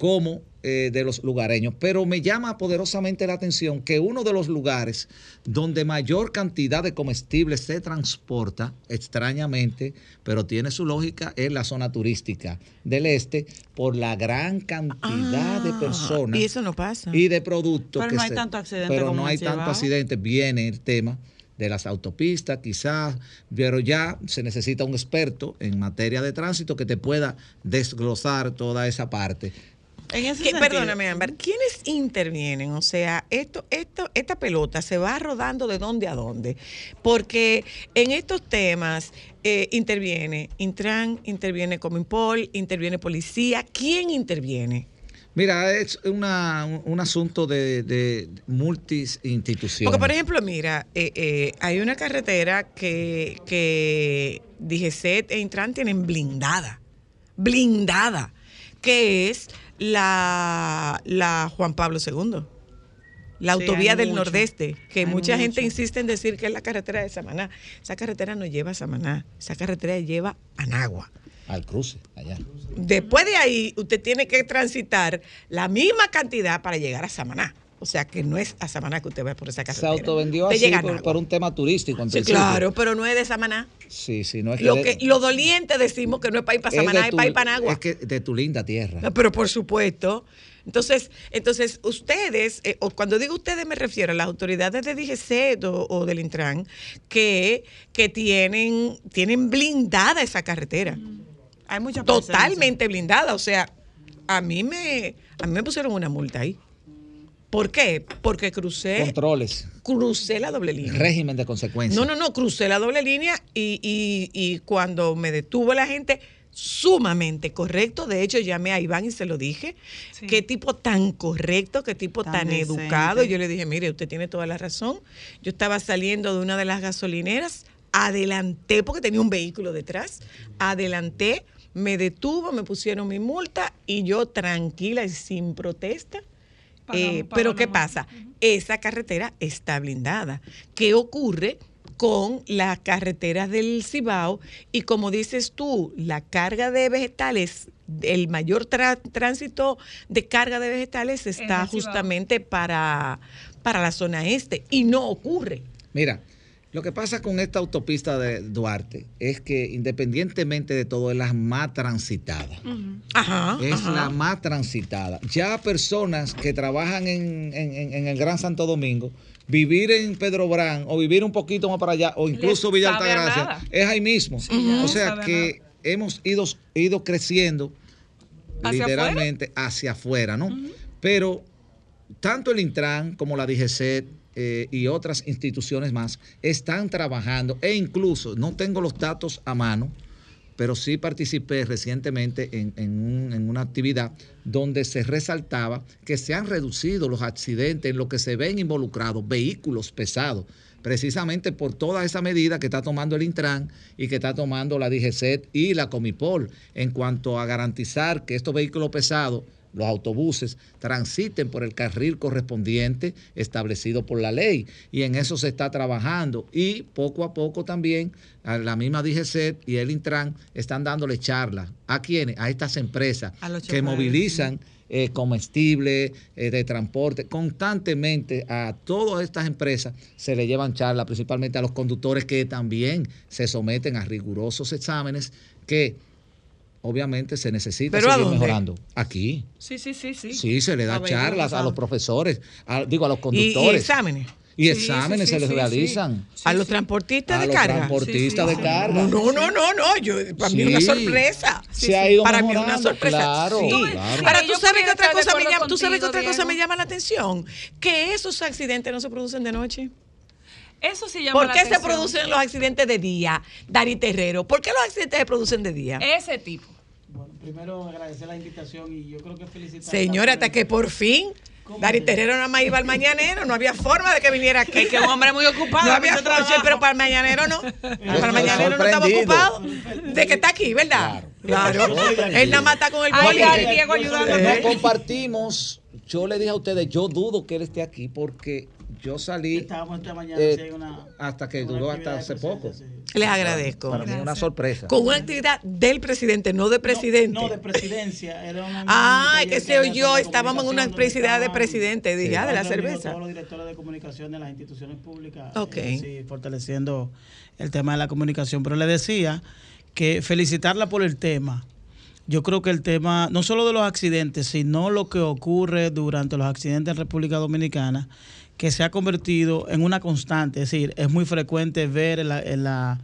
H: como eh, de los lugareños. Pero me llama poderosamente la atención que uno de los lugares donde mayor cantidad de comestibles se transporta, extrañamente, pero tiene su lógica, es la zona turística del este, por la gran cantidad de
A: Ah,
H: personas
A: Y eso no pasa.
H: y de productos.
E: Pero
H: que
E: no hay
H: se-
E: tanto accidente
H: Pero
E: como
H: no hay tanto accidente. Viene el tema de las autopistas, quizás, pero ya se necesita un experto en materia de tránsito que te pueda desglosar toda esa parte.
E: En ese
A: ¿Qué-
E: sentido-
A: perdóname, Ámbar, ¿quiénes intervienen? O sea, esto, esto, esta pelota se va rodando de dónde a dónde. Porque en estos temas eh, interviene Intran, interviene Cominpol, interviene policía. ¿Quién interviene?
H: Mira, es una- un, un asunto de, de multi-instituciones.
A: Porque, por ejemplo, mira, eh, eh, hay una carretera que, que DGCET e Intran tienen blindada. Blindada. Que es la, la Juan Pablo II. La autovía del
E: mucho.
A: Nordeste, que
E: Hay
A: mucha gente insiste en decir que es la carretera de Samaná. Esa carretera no lleva a Samaná, esa carretera lleva a Nagua.
H: Al cruce, allá.
A: Después de ahí, usted tiene que transitar la misma cantidad para llegar a Samaná. O sea que no es a Samaná que usted va por esa
H: Se
A: carretera.
H: autovendió
A: Usted
H: así
A: llega
H: por, un tema turístico. En
A: Sí, claro, pero no es de Samaná.
H: Sí, sí, no es que.
A: Lo,
H: de-
A: que, lo doliente decimos que no es para ir para
H: es
A: Samaná, es
H: tu-
A: para ir para.
H: Es que de tu linda tierra.
A: No, Pero por supuesto. Entonces, entonces ustedes, eh, o cuando digo ustedes me refiero a las autoridades de DGC o, o del Intran, que, que tienen, tienen blindada esa carretera.
E: Hay mucha presencia.
A: Totalmente blindada. O sea, a mí me, a mí me pusieron una multa ahí. ¿Por qué? Porque crucé,
H: Controles,
A: crucé la doble línea.
H: régimen de consecuencias.
A: No, no, no, crucé la doble línea y, y- y cuando me detuvo la gente, sumamente correcto. De hecho, llamé a Iván y se lo dije.
D: Sí.
A: Qué tipo tan correcto, qué tipo
E: Tan
A: tan, educado. Yo le dije, mire, usted tiene toda la razón. Yo estaba saliendo de una de las gasolineras, adelanté porque tenía un vehículo detrás, adelanté, me detuvo, me pusieron mi multa y yo tranquila y sin protesta.
D: Pagamos-
A: Eh, pero ¿qué pasa? Esa carretera está blindada. ¿Qué ocurre con las carreteras del Cibao y como dices tú, la carga de vegetales, el mayor tránsito de carga de vegetales está justamente para, para la zona este y no ocurre.
H: Mira, lo que pasa con esta autopista de Duarte es que independientemente de todo es la más transitada.
A: Ajá.
H: Es
A: ajá.
H: la más transitada. Ya personas que trabajan en, en- en- en el Gran Santo Domingo, vivir en Pedro Brán o vivir un poquito más para allá o incluso
D: Les
H: Villa Altagracia, es ahí mismo. O sea que hemos ido, ido creciendo
D: ¿Hacia
H: literalmente hacia afuera, ¿no? Pero tanto el Intran como la DGCET eh, y otras instituciones más están trabajando. E incluso, no tengo los datos a mano, pero sí participé recientemente en, en un- en una actividad donde se resaltaba que se han reducido los accidentes en lo que se ven involucrados vehículos pesados, precisamente por toda esa medida que está tomando el Intran y que está tomando la DGCET y la Comipol en cuanto a garantizar que estos vehículos pesados los autobuses transiten por el carril correspondiente establecido por la ley. Y en eso se está trabajando. Y poco a poco también a la misma DGCET y el Intran están dándole charlas. ¿A quiénes? A estas empresas
A: A
H: que movilizan eh, comestibles, eh, de transporte. Constantemente a todas estas empresas se le llevan charlas, principalmente a los conductores que también se someten a rigurosos exámenes que obviamente se necesita
A: ¿Pero a
H: seguir mejorando. Aquí.
D: Sí, sí, sí, sí.
H: Sí, se le da
D: A
H: charlas a los profesores, a- digo, a los
A: Y, y
H: conductores.
A: exámenes.
H: Y
D: Sí,
H: exámenes
D: sí,
H: se les
D: sí,
H: realizan.
A: a los transportistas
H: A
A: de
H: los
A: carga.
H: transportistas
D: Sí, sí,
H: de carga.
A: No, no, no, no. Yo, para mí es una
H: Sí.
A: sorpresa.
H: Se ha ido
A: Para mí es una
H: mejorando,
A: sorpresa.
H: claro,
A: Sí.
H: claro.
A: Ahora, ¿tú sabes que otra cosa me llama, ¿tú sabes que
D: contigo,
A: otra cosa me llama la atención? Que esos accidentes no se producen de noche.
D: Eso sí llama
A: ¿Por
D: la
A: qué se producen los accidentes de día, Dari Terrero? ¿Por qué los accidentes se producen de día?
D: Ese tipo.
I: Bueno, primero agradecer la invitación y yo creo que felicitar.
A: Señora, hasta que por fin Dari Terrero nada más iba al mañanero, no había forma de que viniera aquí.
D: Es que un hombre muy ocupado,
A: No había forma, pero para el mañanero no. Para el mañanero no estaba ocupado de que está aquí, ¿verdad? Claro. Él nada más está con el
D: Ay,
A: boli.
D: Diego.
H: No compartimos. Yo le dije a ustedes, yo dudo que él esté aquí porque yo salí
I: Estábamos esta mañana
H: eh,
I: una-
H: hasta que
I: una
H: duró
I: actividad
H: hasta hace poco.
I: sí.
A: Les agradezco.
H: Para mí es una sorpresa.
A: Con una actividad del presidente, no de presidente.
I: No, no, de presidencia. Era una-
A: Ah,
I: un
A: que se oyó, estábamos en una felicidad de presidente, dije, ah, de la cerveza.
I: Todos los directores de comunicación de las instituciones públicas.
A: Ok.
I: eh, sí, fortaleciendo el tema de la comunicación. Pero le decía que felicitarla por el tema. Yo creo que el tema, no solo de los accidentes, sino lo que ocurre durante los accidentes en República Dominicana, que se ha convertido en una constante. Es decir, es muy frecuente ver la, en la-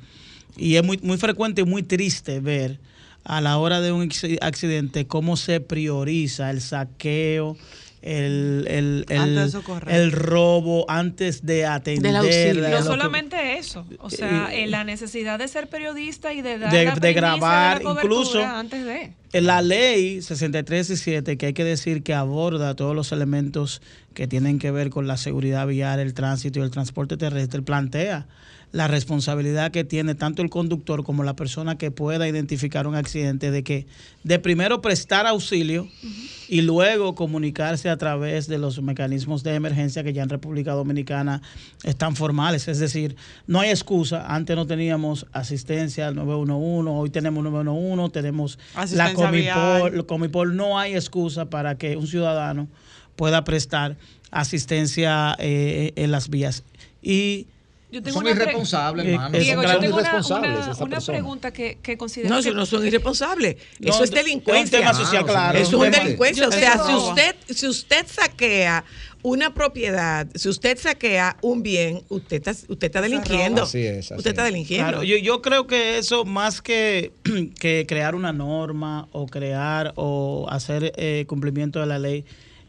I: y es muy, muy frecuente y muy triste ver a la hora de un acci- accidente cómo se prioriza el saqueo, el, el, el- el robo, antes de atender. de
D: No solamente eso, o sea,
I: Eh,
D: la necesidad de ser periodista y de dar
I: de-
D: la
I: de grabar,
D: de la
I: incluso-
D: antes de.
I: En la ley 6317, que hay que decir que aborda todos los elementos que tienen que ver con la seguridad vial, el tránsito y el transporte terrestre, plantea la responsabilidad que tiene tanto el conductor como la persona que pueda identificar un accidente de que de primero prestar auxilio y luego comunicarse a través de los mecanismos de emergencia que ya en República Dominicana están formales, es decir, no hay excusa, antes no teníamos asistencia al 911, hoy tenemos 911, tenemos la Comipol. Comipol, no hay excusa para que un ciudadano pueda prestar asistencia eh, en las vías. Y
D: Yo tengo
H: Son irresponsables,
I: Eh,
H: hermano.
I: eh,
D: Diego,
H: son
D: yo tengo una,
H: irresponsables
D: una- pregunta que, que considero
A: No,
D: que
A: eso no son irresponsables.
I: No,
A: Eso es
I: es un
A: delincuencia.
I: tema social, claro.
A: Eso es
I: un
A: delincuencia. O sea,
D: tengo-
A: si usted, si usted saquea una propiedad, si usted saquea un bien, usted está, usted está delinquiendo.
H: Así es, así
A: usted está
H: es.
A: delinquiendo.
I: Claro, yo, yo creo que eso más que, que crear una norma o crear o hacer eh, cumplimiento de la ley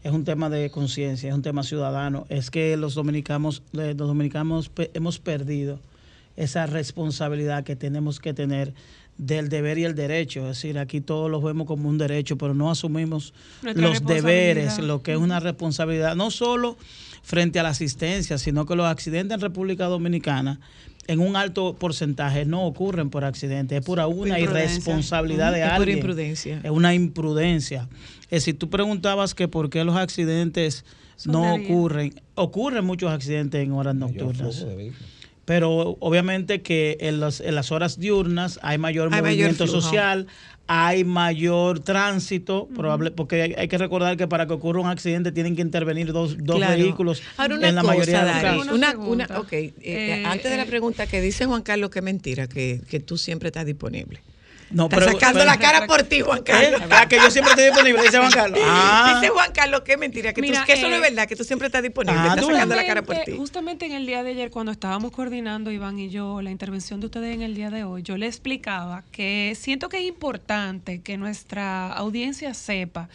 I: es un tema de conciencia, es un tema ciudadano. Es que los dominicanos, eh, los dominicanos hemos perdido esa responsabilidad que tenemos que tener del deber y el derecho. Es decir, aquí todos los vemos como un derecho, pero no asumimos
D: Nuestra
I: los deberes, lo que es una responsabilidad, no solo frente a la asistencia, sino que los accidentes en República Dominicana en un alto porcentaje no ocurren por accidente, es por una irresponsabilidad de
A: Es por
I: alguien.
A: imprudencia.
I: Es una imprudencia. Es si tú preguntabas que por qué los accidentes
D: Son
I: no ocurren, ocurren muchos accidentes en horas
H: Mayor
I: nocturnas. Pero obviamente que en, los- en las horas diurnas hay mayor
A: Hay mayor
I: movimiento
A: flujo.
I: social, hay mayor tránsito, probable, porque hay, hay que recordar que para que ocurra un accidente tienen que intervenir dos, dos
A: Claro.
I: vehículos
A: Ahora una
I: en la
A: cosa,
I: mayoría de los casos.
A: una, una- ok, eh,
D: Eh,
A: antes de la
D: eh,
A: pregunta que dice Juan Carlos que es mentira, que, que tú siempre estás disponible.
I: No,
A: Está
I: pero-
A: sacando
I: pero-
A: la cara por ti, Juan Carlos.
I: ¿Eh? Ah, que yo siempre estoy disponible, dice Juan Carlos. Ah.
A: Dice Juan Carlos es mentira, que, tú- eso no es
D: eh,
A: verdad, que tú siempre estás disponible.
I: Ah,
A: estás sacando la cara por
D: Justamente-
A: ti.
D: Justamente en el día de ayer, cuando estábamos coordinando, Iván y yo, la intervención de ustedes en el día de hoy, yo le explicaba que siento que es importante que nuestra audiencia sepa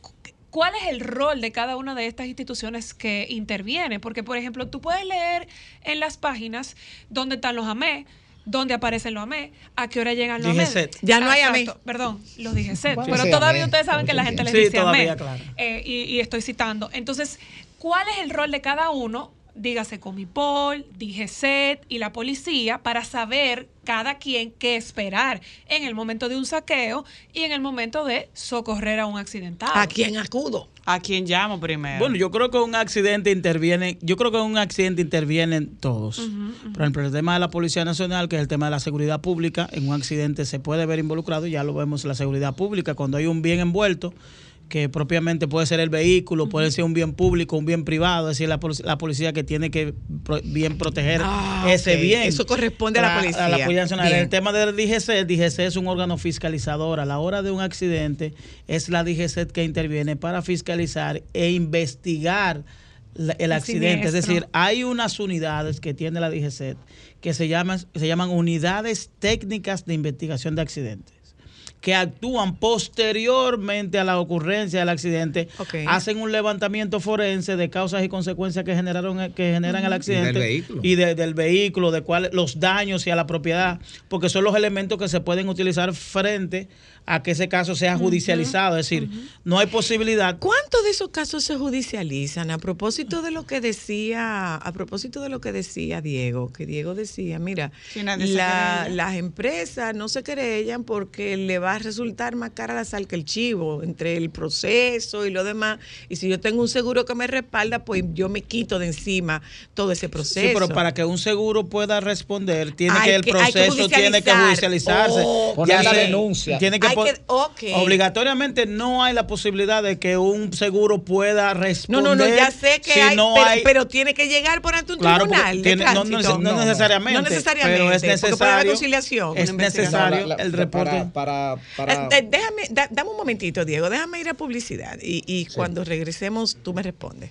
D: cu- cuál es el rol de cada una de estas instituciones que intervienen. Porque, por ejemplo, tú puedes leer en las páginas dónde están los AME, dónde aparecen los AME, a qué hora llegan los AME.
A: Ya no hay AME.
D: Perdón, los DGCET.
H: ¿Cuál
D: Pero todavía
H: AME?
D: ustedes saben que la gente les
I: Sí,
D: dice
I: todavía,
D: AME.
I: claro.
D: Eh, y, y estoy citando. Entonces, ¿cuál es el rol de cada uno? Dígase Comipol, DGCET y la policía para saber cada quien qué esperar en el momento de un saqueo y en el momento de socorrer a un accidentado.
A: ¿A quién acudo?
E: ¿A quién llamo primero?
I: Bueno, yo creo que un accidente interviene, yo creo que un accidente intervienen todos. Por ejemplo, el tema de la Policía Nacional, que es el tema de la seguridad pública, en un accidente se puede ver involucrado, ya lo vemos en la seguridad pública, cuando hay un bien envuelto, que propiamente puede ser el vehículo, puede ser un bien público, un bien privado, es decir, la, la policía que tiene que pro- bien proteger
A: Ah,
I: ese bien.
A: Eso corresponde a la policía.
I: A la Policía Nacional.
A: Bien.
I: El tema del DGC, el DGC es un órgano fiscalizador. A la hora de un accidente, es la DGC que interviene para fiscalizar e investigar la- el,
D: El
I: accidente. Es decir, hay unas unidades que tiene la DGC que se llaman, se llaman unidades técnicas de investigación de accidentes que actúan posteriormente a la ocurrencia del accidente, hacen un levantamiento forense de causas y consecuencias que generaron que generan el accidente
H: vehículo.
I: y de- del vehículo, de cuáles los daños y a la propiedad, porque son los elementos que se pueden utilizar frente a que ese caso sea judicializado, es decir, no hay posibilidad
A: ¿Cuántos de esos casos se judicializan? A propósito de lo que decía, a propósito de lo que decía Diego, que Diego decía, mira, la- las empresas no se querellan porque le va a resultar más cara la sal que el chivo, entre el proceso y lo demás. Y si yo tengo un seguro que me respalda, pues yo me quito de encima todo ese proceso.
I: Sí, pero para que un seguro pueda responder, tiene
A: Hay
I: que el
A: que- hay que
I: proceso tiene que
A: judicializar.
I: judicializarse.
A: Oh,
H: Poner la denuncia.
I: Tiene que
A: que-.
I: Obligatoriamente no hay la posibilidad de que un seguro pueda
A: No,
I: responder.
A: no, no, ya sé que
I: si
A: hay,
I: no
A: pero,
I: hay-
A: pero tiene que llegar por ante un
I: Claro,
A: tribunal de
I: no, no no necesariamente.
A: No necesariamente,
I: Pero es
A: porque puede haber
I: necesario.
A: conciliación,
I: Es necesario
H: La- la-
I: el reporte.
H: Para, para,
A: Eh, de- déjame, da- dame un momentito, Diego, déjame ir a publicidad y, y cuando regresemos tú me respondes.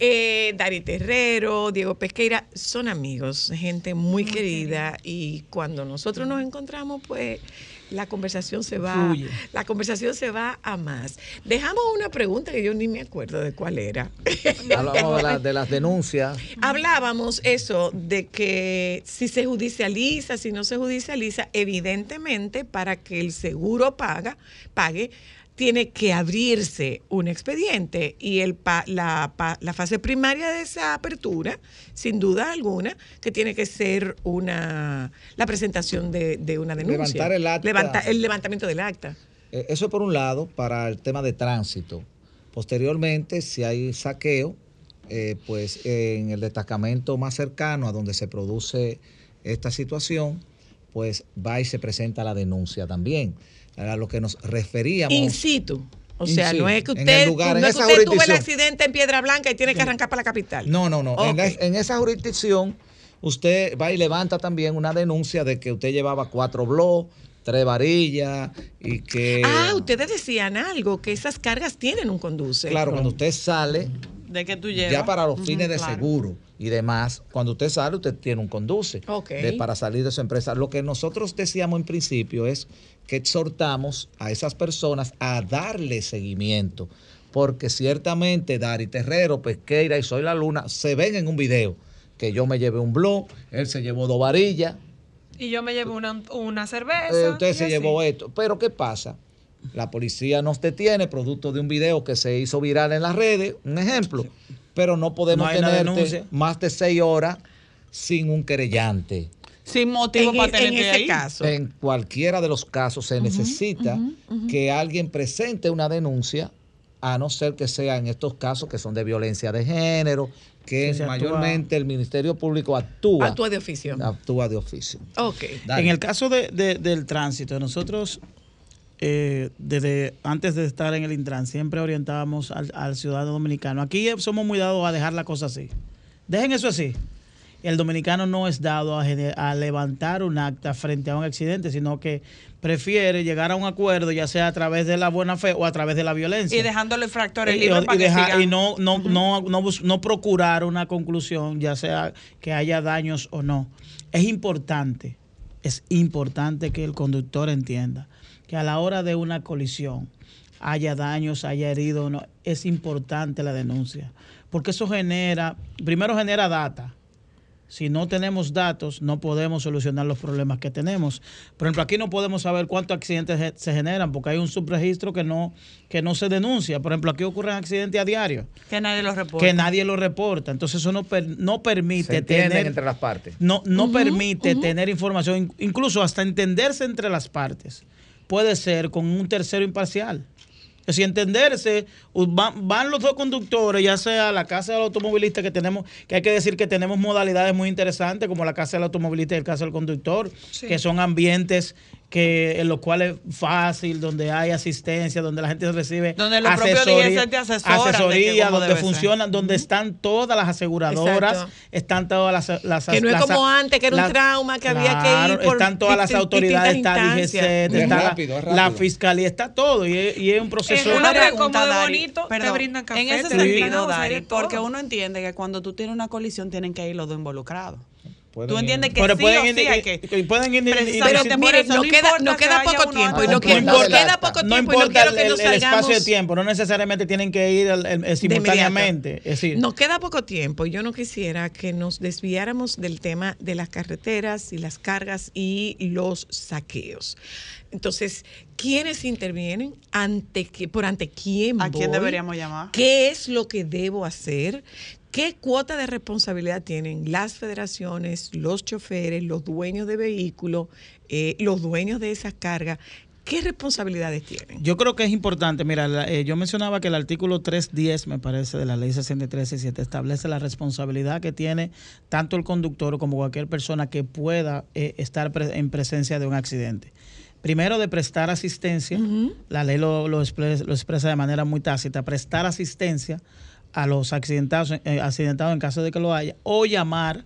A: Eh, Dari Terrero, Diego Pesqueira son amigos, gente muy querida y cuando nosotros nos encontramos, pues la conversación se va,
I: Fluye.
A: la conversación se va a más. Dejamos una pregunta que yo ni me acuerdo de cuál era.
H: hablamos de, la- de las denuncias.
A: Hablábamos eso de que si se judicializa, si no se judicializa, evidentemente para que el seguro paga, pague, tiene que abrirse un expediente y el pa- la, pa- la fase primaria de esa apertura, sin duda alguna, que tiene que ser una la presentación de, de una denuncia.
H: Levantar el acta.
A: Levanta- el levantamiento del acta.
H: Eh, Eso por un lado, para el tema de tránsito. Posteriormente, si hay saqueo, eh, pues en el destacamento más cercano a donde se produce esta situación, pues va y se presenta la denuncia también. A lo que nos referíamos.
A: In situ. O sea, no es que usted,
H: lugar,
A: no es que usted tuvo el accidente en Piedra Blanca y tiene que arrancar para la capital.
H: No, no, no. En,
A: Ok.
H: la- en esa jurisdicción, usted va y levanta también una denuncia de que usted llevaba cuatro blogs, tres varillas y que.
A: Ah, ustedes decían algo, que esas cargas tienen un conduce.
H: Claro, cuando usted sale,
E: ¿De qué tú llevas?
H: ya para los fines de
E: claro.
H: seguro y demás, cuando usted sale, usted tiene un conduce de- para salir de su empresa. Lo que nosotros decíamos en principio es que exhortamos a esas personas a darle seguimiento, porque ciertamente Dari Terrero, Pesqueira y Soy la Luna se ven en un video que yo me llevé un blog, él se llevó dos varillas,
D: Y yo me llevo una, una cerveza.
H: eh, usted
D: y
H: se
D: así.
H: llevó esto. Pero ¿qué pasa? La policía nos detiene producto de un video que se hizo viral en las redes, un ejemplo. Pero no podemos
I: No denuncia.
H: más de seis horas sin un querellante.
E: Sin motivo
A: En,
E: para
A: en
E: tenerte
A: ese
E: ahí.
A: caso.
H: En cualquiera de los casos se necesita que alguien presente una denuncia, a no ser que sea en estos casos que son de violencia de género, que
I: actúa-
H: mayormente el Ministerio Público actúa,
A: Actúa de oficio.
H: actúa de oficio.
A: Ok.
H: Dale.
I: En el caso de- de- del tránsito, nosotros, eh, desde antes de estar en el Intran, siempre orientábamos al, al ciudadano dominicano. Aquí somos muy dados a dejar la cosa así. Dejen eso así. El dominicano no es dado a, a levantar un acta frente a un accidente, sino que prefiere llegar a un acuerdo, ya sea a través de la buena fe o a través de la violencia.
E: Y dejando los infractores
I: Eh,
E: libres
I: y
E: para que
I: deja- y no, no, no, no, bus- no procurar una conclusión, ya sea que haya daños o no. Es importante, es importante que el conductor entienda que a la hora de una colisión haya daños, haya herido o no, es importante la denuncia. Porque eso genera, primero genera data. Si no tenemos datos, no podemos solucionar los problemas que tenemos. Por ejemplo, aquí no podemos saber cuántos accidentes se generan porque hay un subregistro que no, que no se denuncia. Por ejemplo, aquí ocurren accidentes a diario
E: Que nadie los reporta.
I: que nadie lo reporta. Entonces eso no, per- no permite
H: Se
I: tener
H: entre las partes.
I: no, no permite tener información, in- incluso hasta entenderse entre las partes. Puede ser con un tercero imparcial. Es decir, entenderse, van, van los dos conductores, ya sea la casa del automovilista que tenemos, que hay que decir que tenemos modalidades muy interesantes, como la casa del automovilista y el caso del conductor, que son ambientes que en los cuales fácil, donde hay asistencia, donde la gente recibe
E: Donde los propios DGC te asesoran de
I: asesoría,
E: cómo
I: donde
E: debe ser.
I: funcionan, donde están todas las aseguradoras,
A: Exacto.
I: están todas las, las
A: Que no es
I: las-
A: como antes, que era un
I: las-
A: trauma, que había que ir por
I: están todas las autoridades, está DGC.
H: Es
I: está
H: rápido, es
I: la, la
H: rápido.
I: fiscalía, está todo y es, y es un
D: Es
I: proceso.
D: una
E: Una pregunta,
D: de bonito, te
E: Perdón.
D: brindan café,
E: En ese
D: te
E: sentido, Dari,
D: de
E: porque uno entiende que cuando tú tienes una colisión tienen que ir los dos involucrados.
H: Pueden
E: Tú entiendes que
I: Pero
E: sí
I: pueden
E: o
I: ir-
E: sí hay que...
I: pueden
A: Pero
E: por
A: miren,
E: eso
A: no
E: no
A: queda, no
E: que
A: queda poco tiempo. Y nos
H: el
A: queda poco
I: no
A: tiempo y no
I: importa
A: quiero
I: el,
A: que
I: el-
A: nos
I: el espacio de
A: salgamos
I: tiempo, no necesariamente tienen que ir el- simultáneamente. Es decir,
A: Nos queda poco tiempo y yo no quisiera que nos desviáramos del tema de las carreteras y las cargas y los saqueos. Entonces, ¿quiénes intervienen? ¿Ante qué, ¿Por ante quién
E: ¿A quién
A: voy?
E: deberíamos llamar?
A: ¿Qué es lo que debo hacer? ¿Qué cuota de responsabilidad tienen las federaciones, los choferes, los dueños de vehículos, eh, los dueños de esas cargas? ¿Qué responsabilidades tienen?
I: Yo creo que es importante, mira, la- eh, yo mencionaba que el artículo 310, me parece, de la ley 6317 establece la responsabilidad que tiene tanto el conductor como cualquier persona que pueda eh, estar pre- en presencia de un accidente. Primero, de prestar asistencia, la ley lo, lo expre- lo expresa de manera muy tácita, prestar asistencia a los accidentados, eh, accidentados en caso de que lo haya, o llamar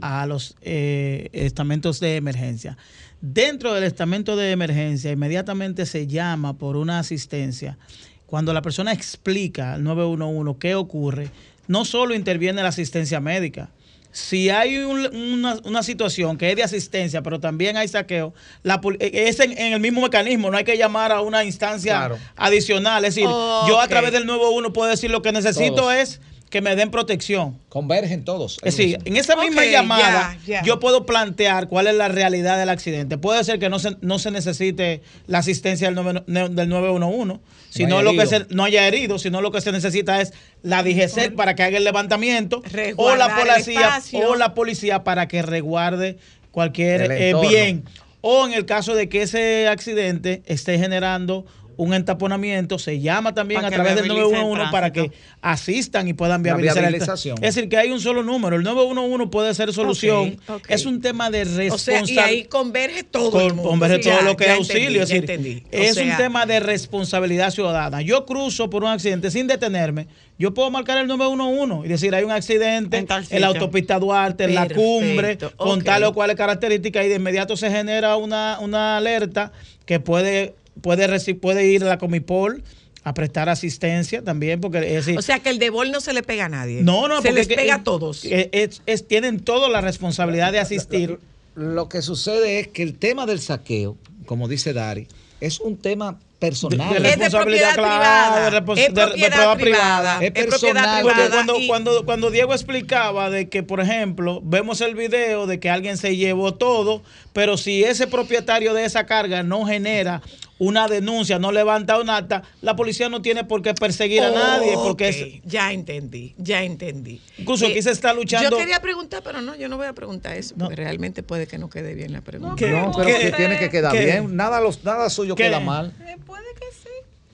I: a los eh, estamentos de emergencia. Dentro del estamento de emergencia, inmediatamente se llama por una asistencia. Cuando la persona explica al 911 qué ocurre, no solo interviene la asistencia médica. Si hay un- una, una situación que es de asistencia, pero también hay saqueo, la, pol- eh, es en, en el mismo mecanismo, no hay que llamar a una instancia
H: Claro.
I: adicional. Es decir, yo a través del 911 puedo decir lo que necesito
H: Todos.
I: es que me den protección.
H: Convergen todos.
I: Es decir, en esa misma llamada yo puedo plantear cuál es la realidad del accidente. Puede ser que no se, no se necesite la asistencia del, nueve- del 911, sino
H: haya
I: lo que se, no haya herido, sino lo que se necesita es la DGC para que haga el levantamiento o la policía o la policía para que resguarde cualquier eh, bien. O en el caso de que ese accidente esté generando un entaponamiento, se llama también a través del
E: viabilice el
I: 911 para que asistan y puedan
H: La
I: viabilizar el. Es decir, que hay un solo número. El 911 puede ser solución. Es un tema de
A: O sea,
I: responsabilidad.
A: y ahí converge todo el mundo.
I: Converge
A: Ya,
I: todo lo que es auxilio.
A: entendí,
I: es decir, es un tema de responsabilidad ciudadana. Yo cruzo por un accidente sin detenerme. Yo puedo marcar el 911 y decir, hay un accidente
E: En
I: la autopista Duarte, en la cumbre, con
A: ok.
I: tal o cuales características y de inmediato se genera una, una alerta que puede, puede, puede ir a la Comipol a prestar asistencia también, porque es decir,
A: O sea, que el de bol no se le pega a nadie.
I: no, no,
A: Se
I: porque
A: les pega a todos.
I: es- es- tienen toda la responsabilidad de asistir.
H: Lo que sucede es que el tema del saqueo, como dice Dari, es un tema personal.
I: De- de
A: es de
I: responsabilidad,
A: propiedad
I: claro,
A: privada.
I: de respons-
A: es
I: de- de
A: propiedad
I: prueba
A: privada.
I: privada.
H: Es
A: Es propiedad
H: personal.
I: Porque
A: privada.
I: cuando,
A: y-
I: cuando, cuando Diego explicaba de que, por ejemplo, vemos el video de que alguien se llevó todo, pero si ese propietario de esa carga no genera una denuncia, no levanta un acta, la policía no tiene por qué perseguir a nadie, porque es-
A: ya entendí, ya entendí.
I: Incluso aquí se está luchando-
A: Yo quería preguntar, pero no, yo no voy a preguntar eso, porque realmente puede que no quede bien la pregunta.
I: ¿Qué?
H: No, pero
I: ¿Qué?
H: que tiene que quedar
I: ¿Qué?
H: bien. Nada, los, nada suyo
I: ¿Qué?
H: queda mal.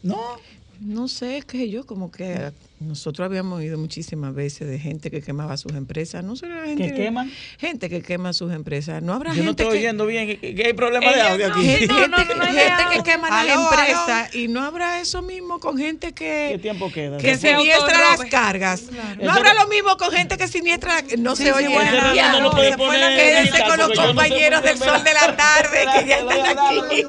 I: no,
A: No sé, que yo como que nosotros habíamos oído muchísimas veces de gente que quemaba sus empresas, no solo la gente
I: ¿Que queman?
A: gente que quema sus empresas, no habrá
I: yo no
A: gente
I: estoy
A: que
I: oyendo bien, que, que hay problema de audio
A: no,
I: aquí.
A: Gente,
D: No, no,
A: gente-
D: no, no,
A: gente
D: no.
A: que quema las empresas y no habrá eso mismo con gente que,
I: ¿Qué tiempo queda?
A: que siniestra las cargas. No habrá
I: no-
A: lo mismo con gente que siniestra no
E: Sí,
A: se
E: sí,
A: oye
E: no,
I: no
A: fue
I: poner
A: la-
I: en
A: Quédense con los
I: no
A: compañeros del sol de la tarde que ya están aquí.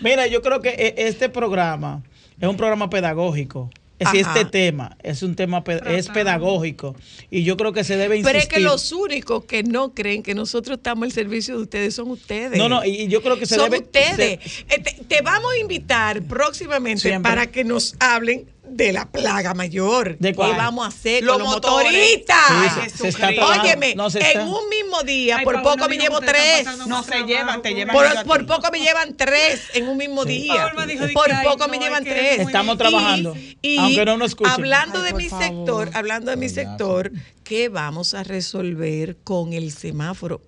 I: Mira, yo creo que e- este programa es un programa pedagógico. Es decir, este tema es un tema es pedagógico y yo creo que se debe insistir.
A: Pero es que los únicos que no creen que nosotros estamos al servicio de ustedes son ustedes.
I: No, no, y yo creo que se
A: son
I: debe
A: ustedes.
I: se-
A: Eh, te, te vamos a invitar próximamente
I: Siempre.
A: para que nos hablen de la plaga mayor.
I: ¿De cuál?
A: ¿Qué vamos a hacer
E: Los
A: con los motoristas?
I: Sí, se- se está trabajando.
A: Óyeme,
I: No, se
A: en un mismo día,
D: Ay,
A: por
D: Paola,
A: poco me llevo tres.
E: No se llevan, te llevan.
A: Por, por poco me llevan tres en un mismo día.
D: Dijo
A: Por
D: ay,
A: poco
D: no,
A: me
D: es
A: llevan
D: que
A: tres.
I: Estamos trabajando,
A: Y,
I: aunque no nos escuchen.
A: Hablando
E: Ay,
A: de mi
E: favor.
A: sector, hablando de mi sector, ¿qué vamos a resolver con el semáforo?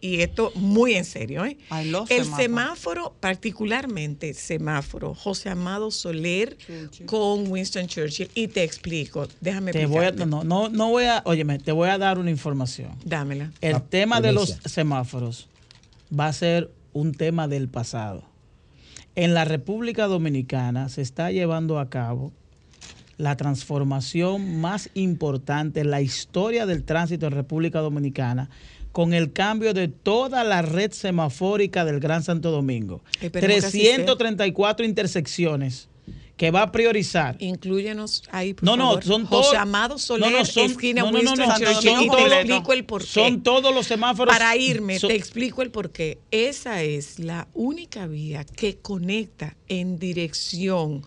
A: Y esto muy en serio, ¿eh?
E: Ay,
A: el semáforo, particularmente semáforo, José Amado Soler con Winston Churchill. Y te explico, déjame
I: te voy a, no, no, no voy a, óyeme, te voy a dar una información.
A: Dámela.
I: El
H: La
I: tema de los semáforos va a ser un tema del pasado. En la República Dominicana se está llevando a cabo la transformación más importante en la historia del tránsito en República Dominicana con el cambio de toda la red semafórica del Gran Santo Domingo.
A: Esperemos que así sea.
I: 334 intersecciones que va a priorizar.
A: Incluyenos ahí, por
I: No, no,
A: favor.
I: son
A: José
I: todos-
A: Amado Soler,
I: no, no, son-
A: esquina
I: no, no, no, no, son
A: y te explico el porqué.
I: Son todos los semáforos.
A: Para irme,
I: son-
A: te explico el porqué. Esa es la única vía que conecta en dirección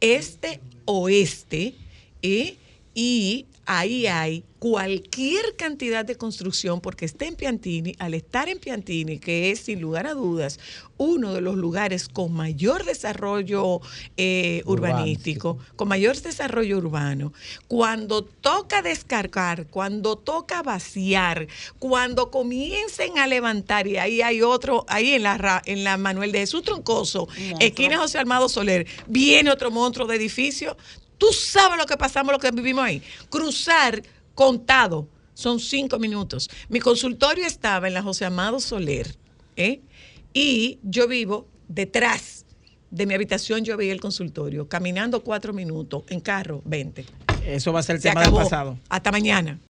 A: este-oeste ¿eh? y ahí hay cualquier cantidad de construcción porque está en Piantini, al estar en Piantini, que es sin lugar a dudas uno de los lugares con mayor desarrollo eh, urbanístico, con mayor desarrollo urbano, cuando toca descargar, cuando toca vaciar, cuando comiencen a levantar, y ahí hay otro, ahí en la, ra- en la Manuel de Jesús Troncoso, esquina José Armado Soler, viene otro monstruo de edificio. Tú sabes lo que pasamos, lo que vivimos ahí. Cruzar contado son cinco minutos. Mi consultorio estaba en la José Amado Soler, ¿eh? y yo vivo detrás de mi habitación, yo veía el consultorio, caminando cuatro minutos, en carro, 20.
I: Eso va a ser el
A: Se
I: tema
A: acabó.
I: del pasado.
A: Hasta mañana.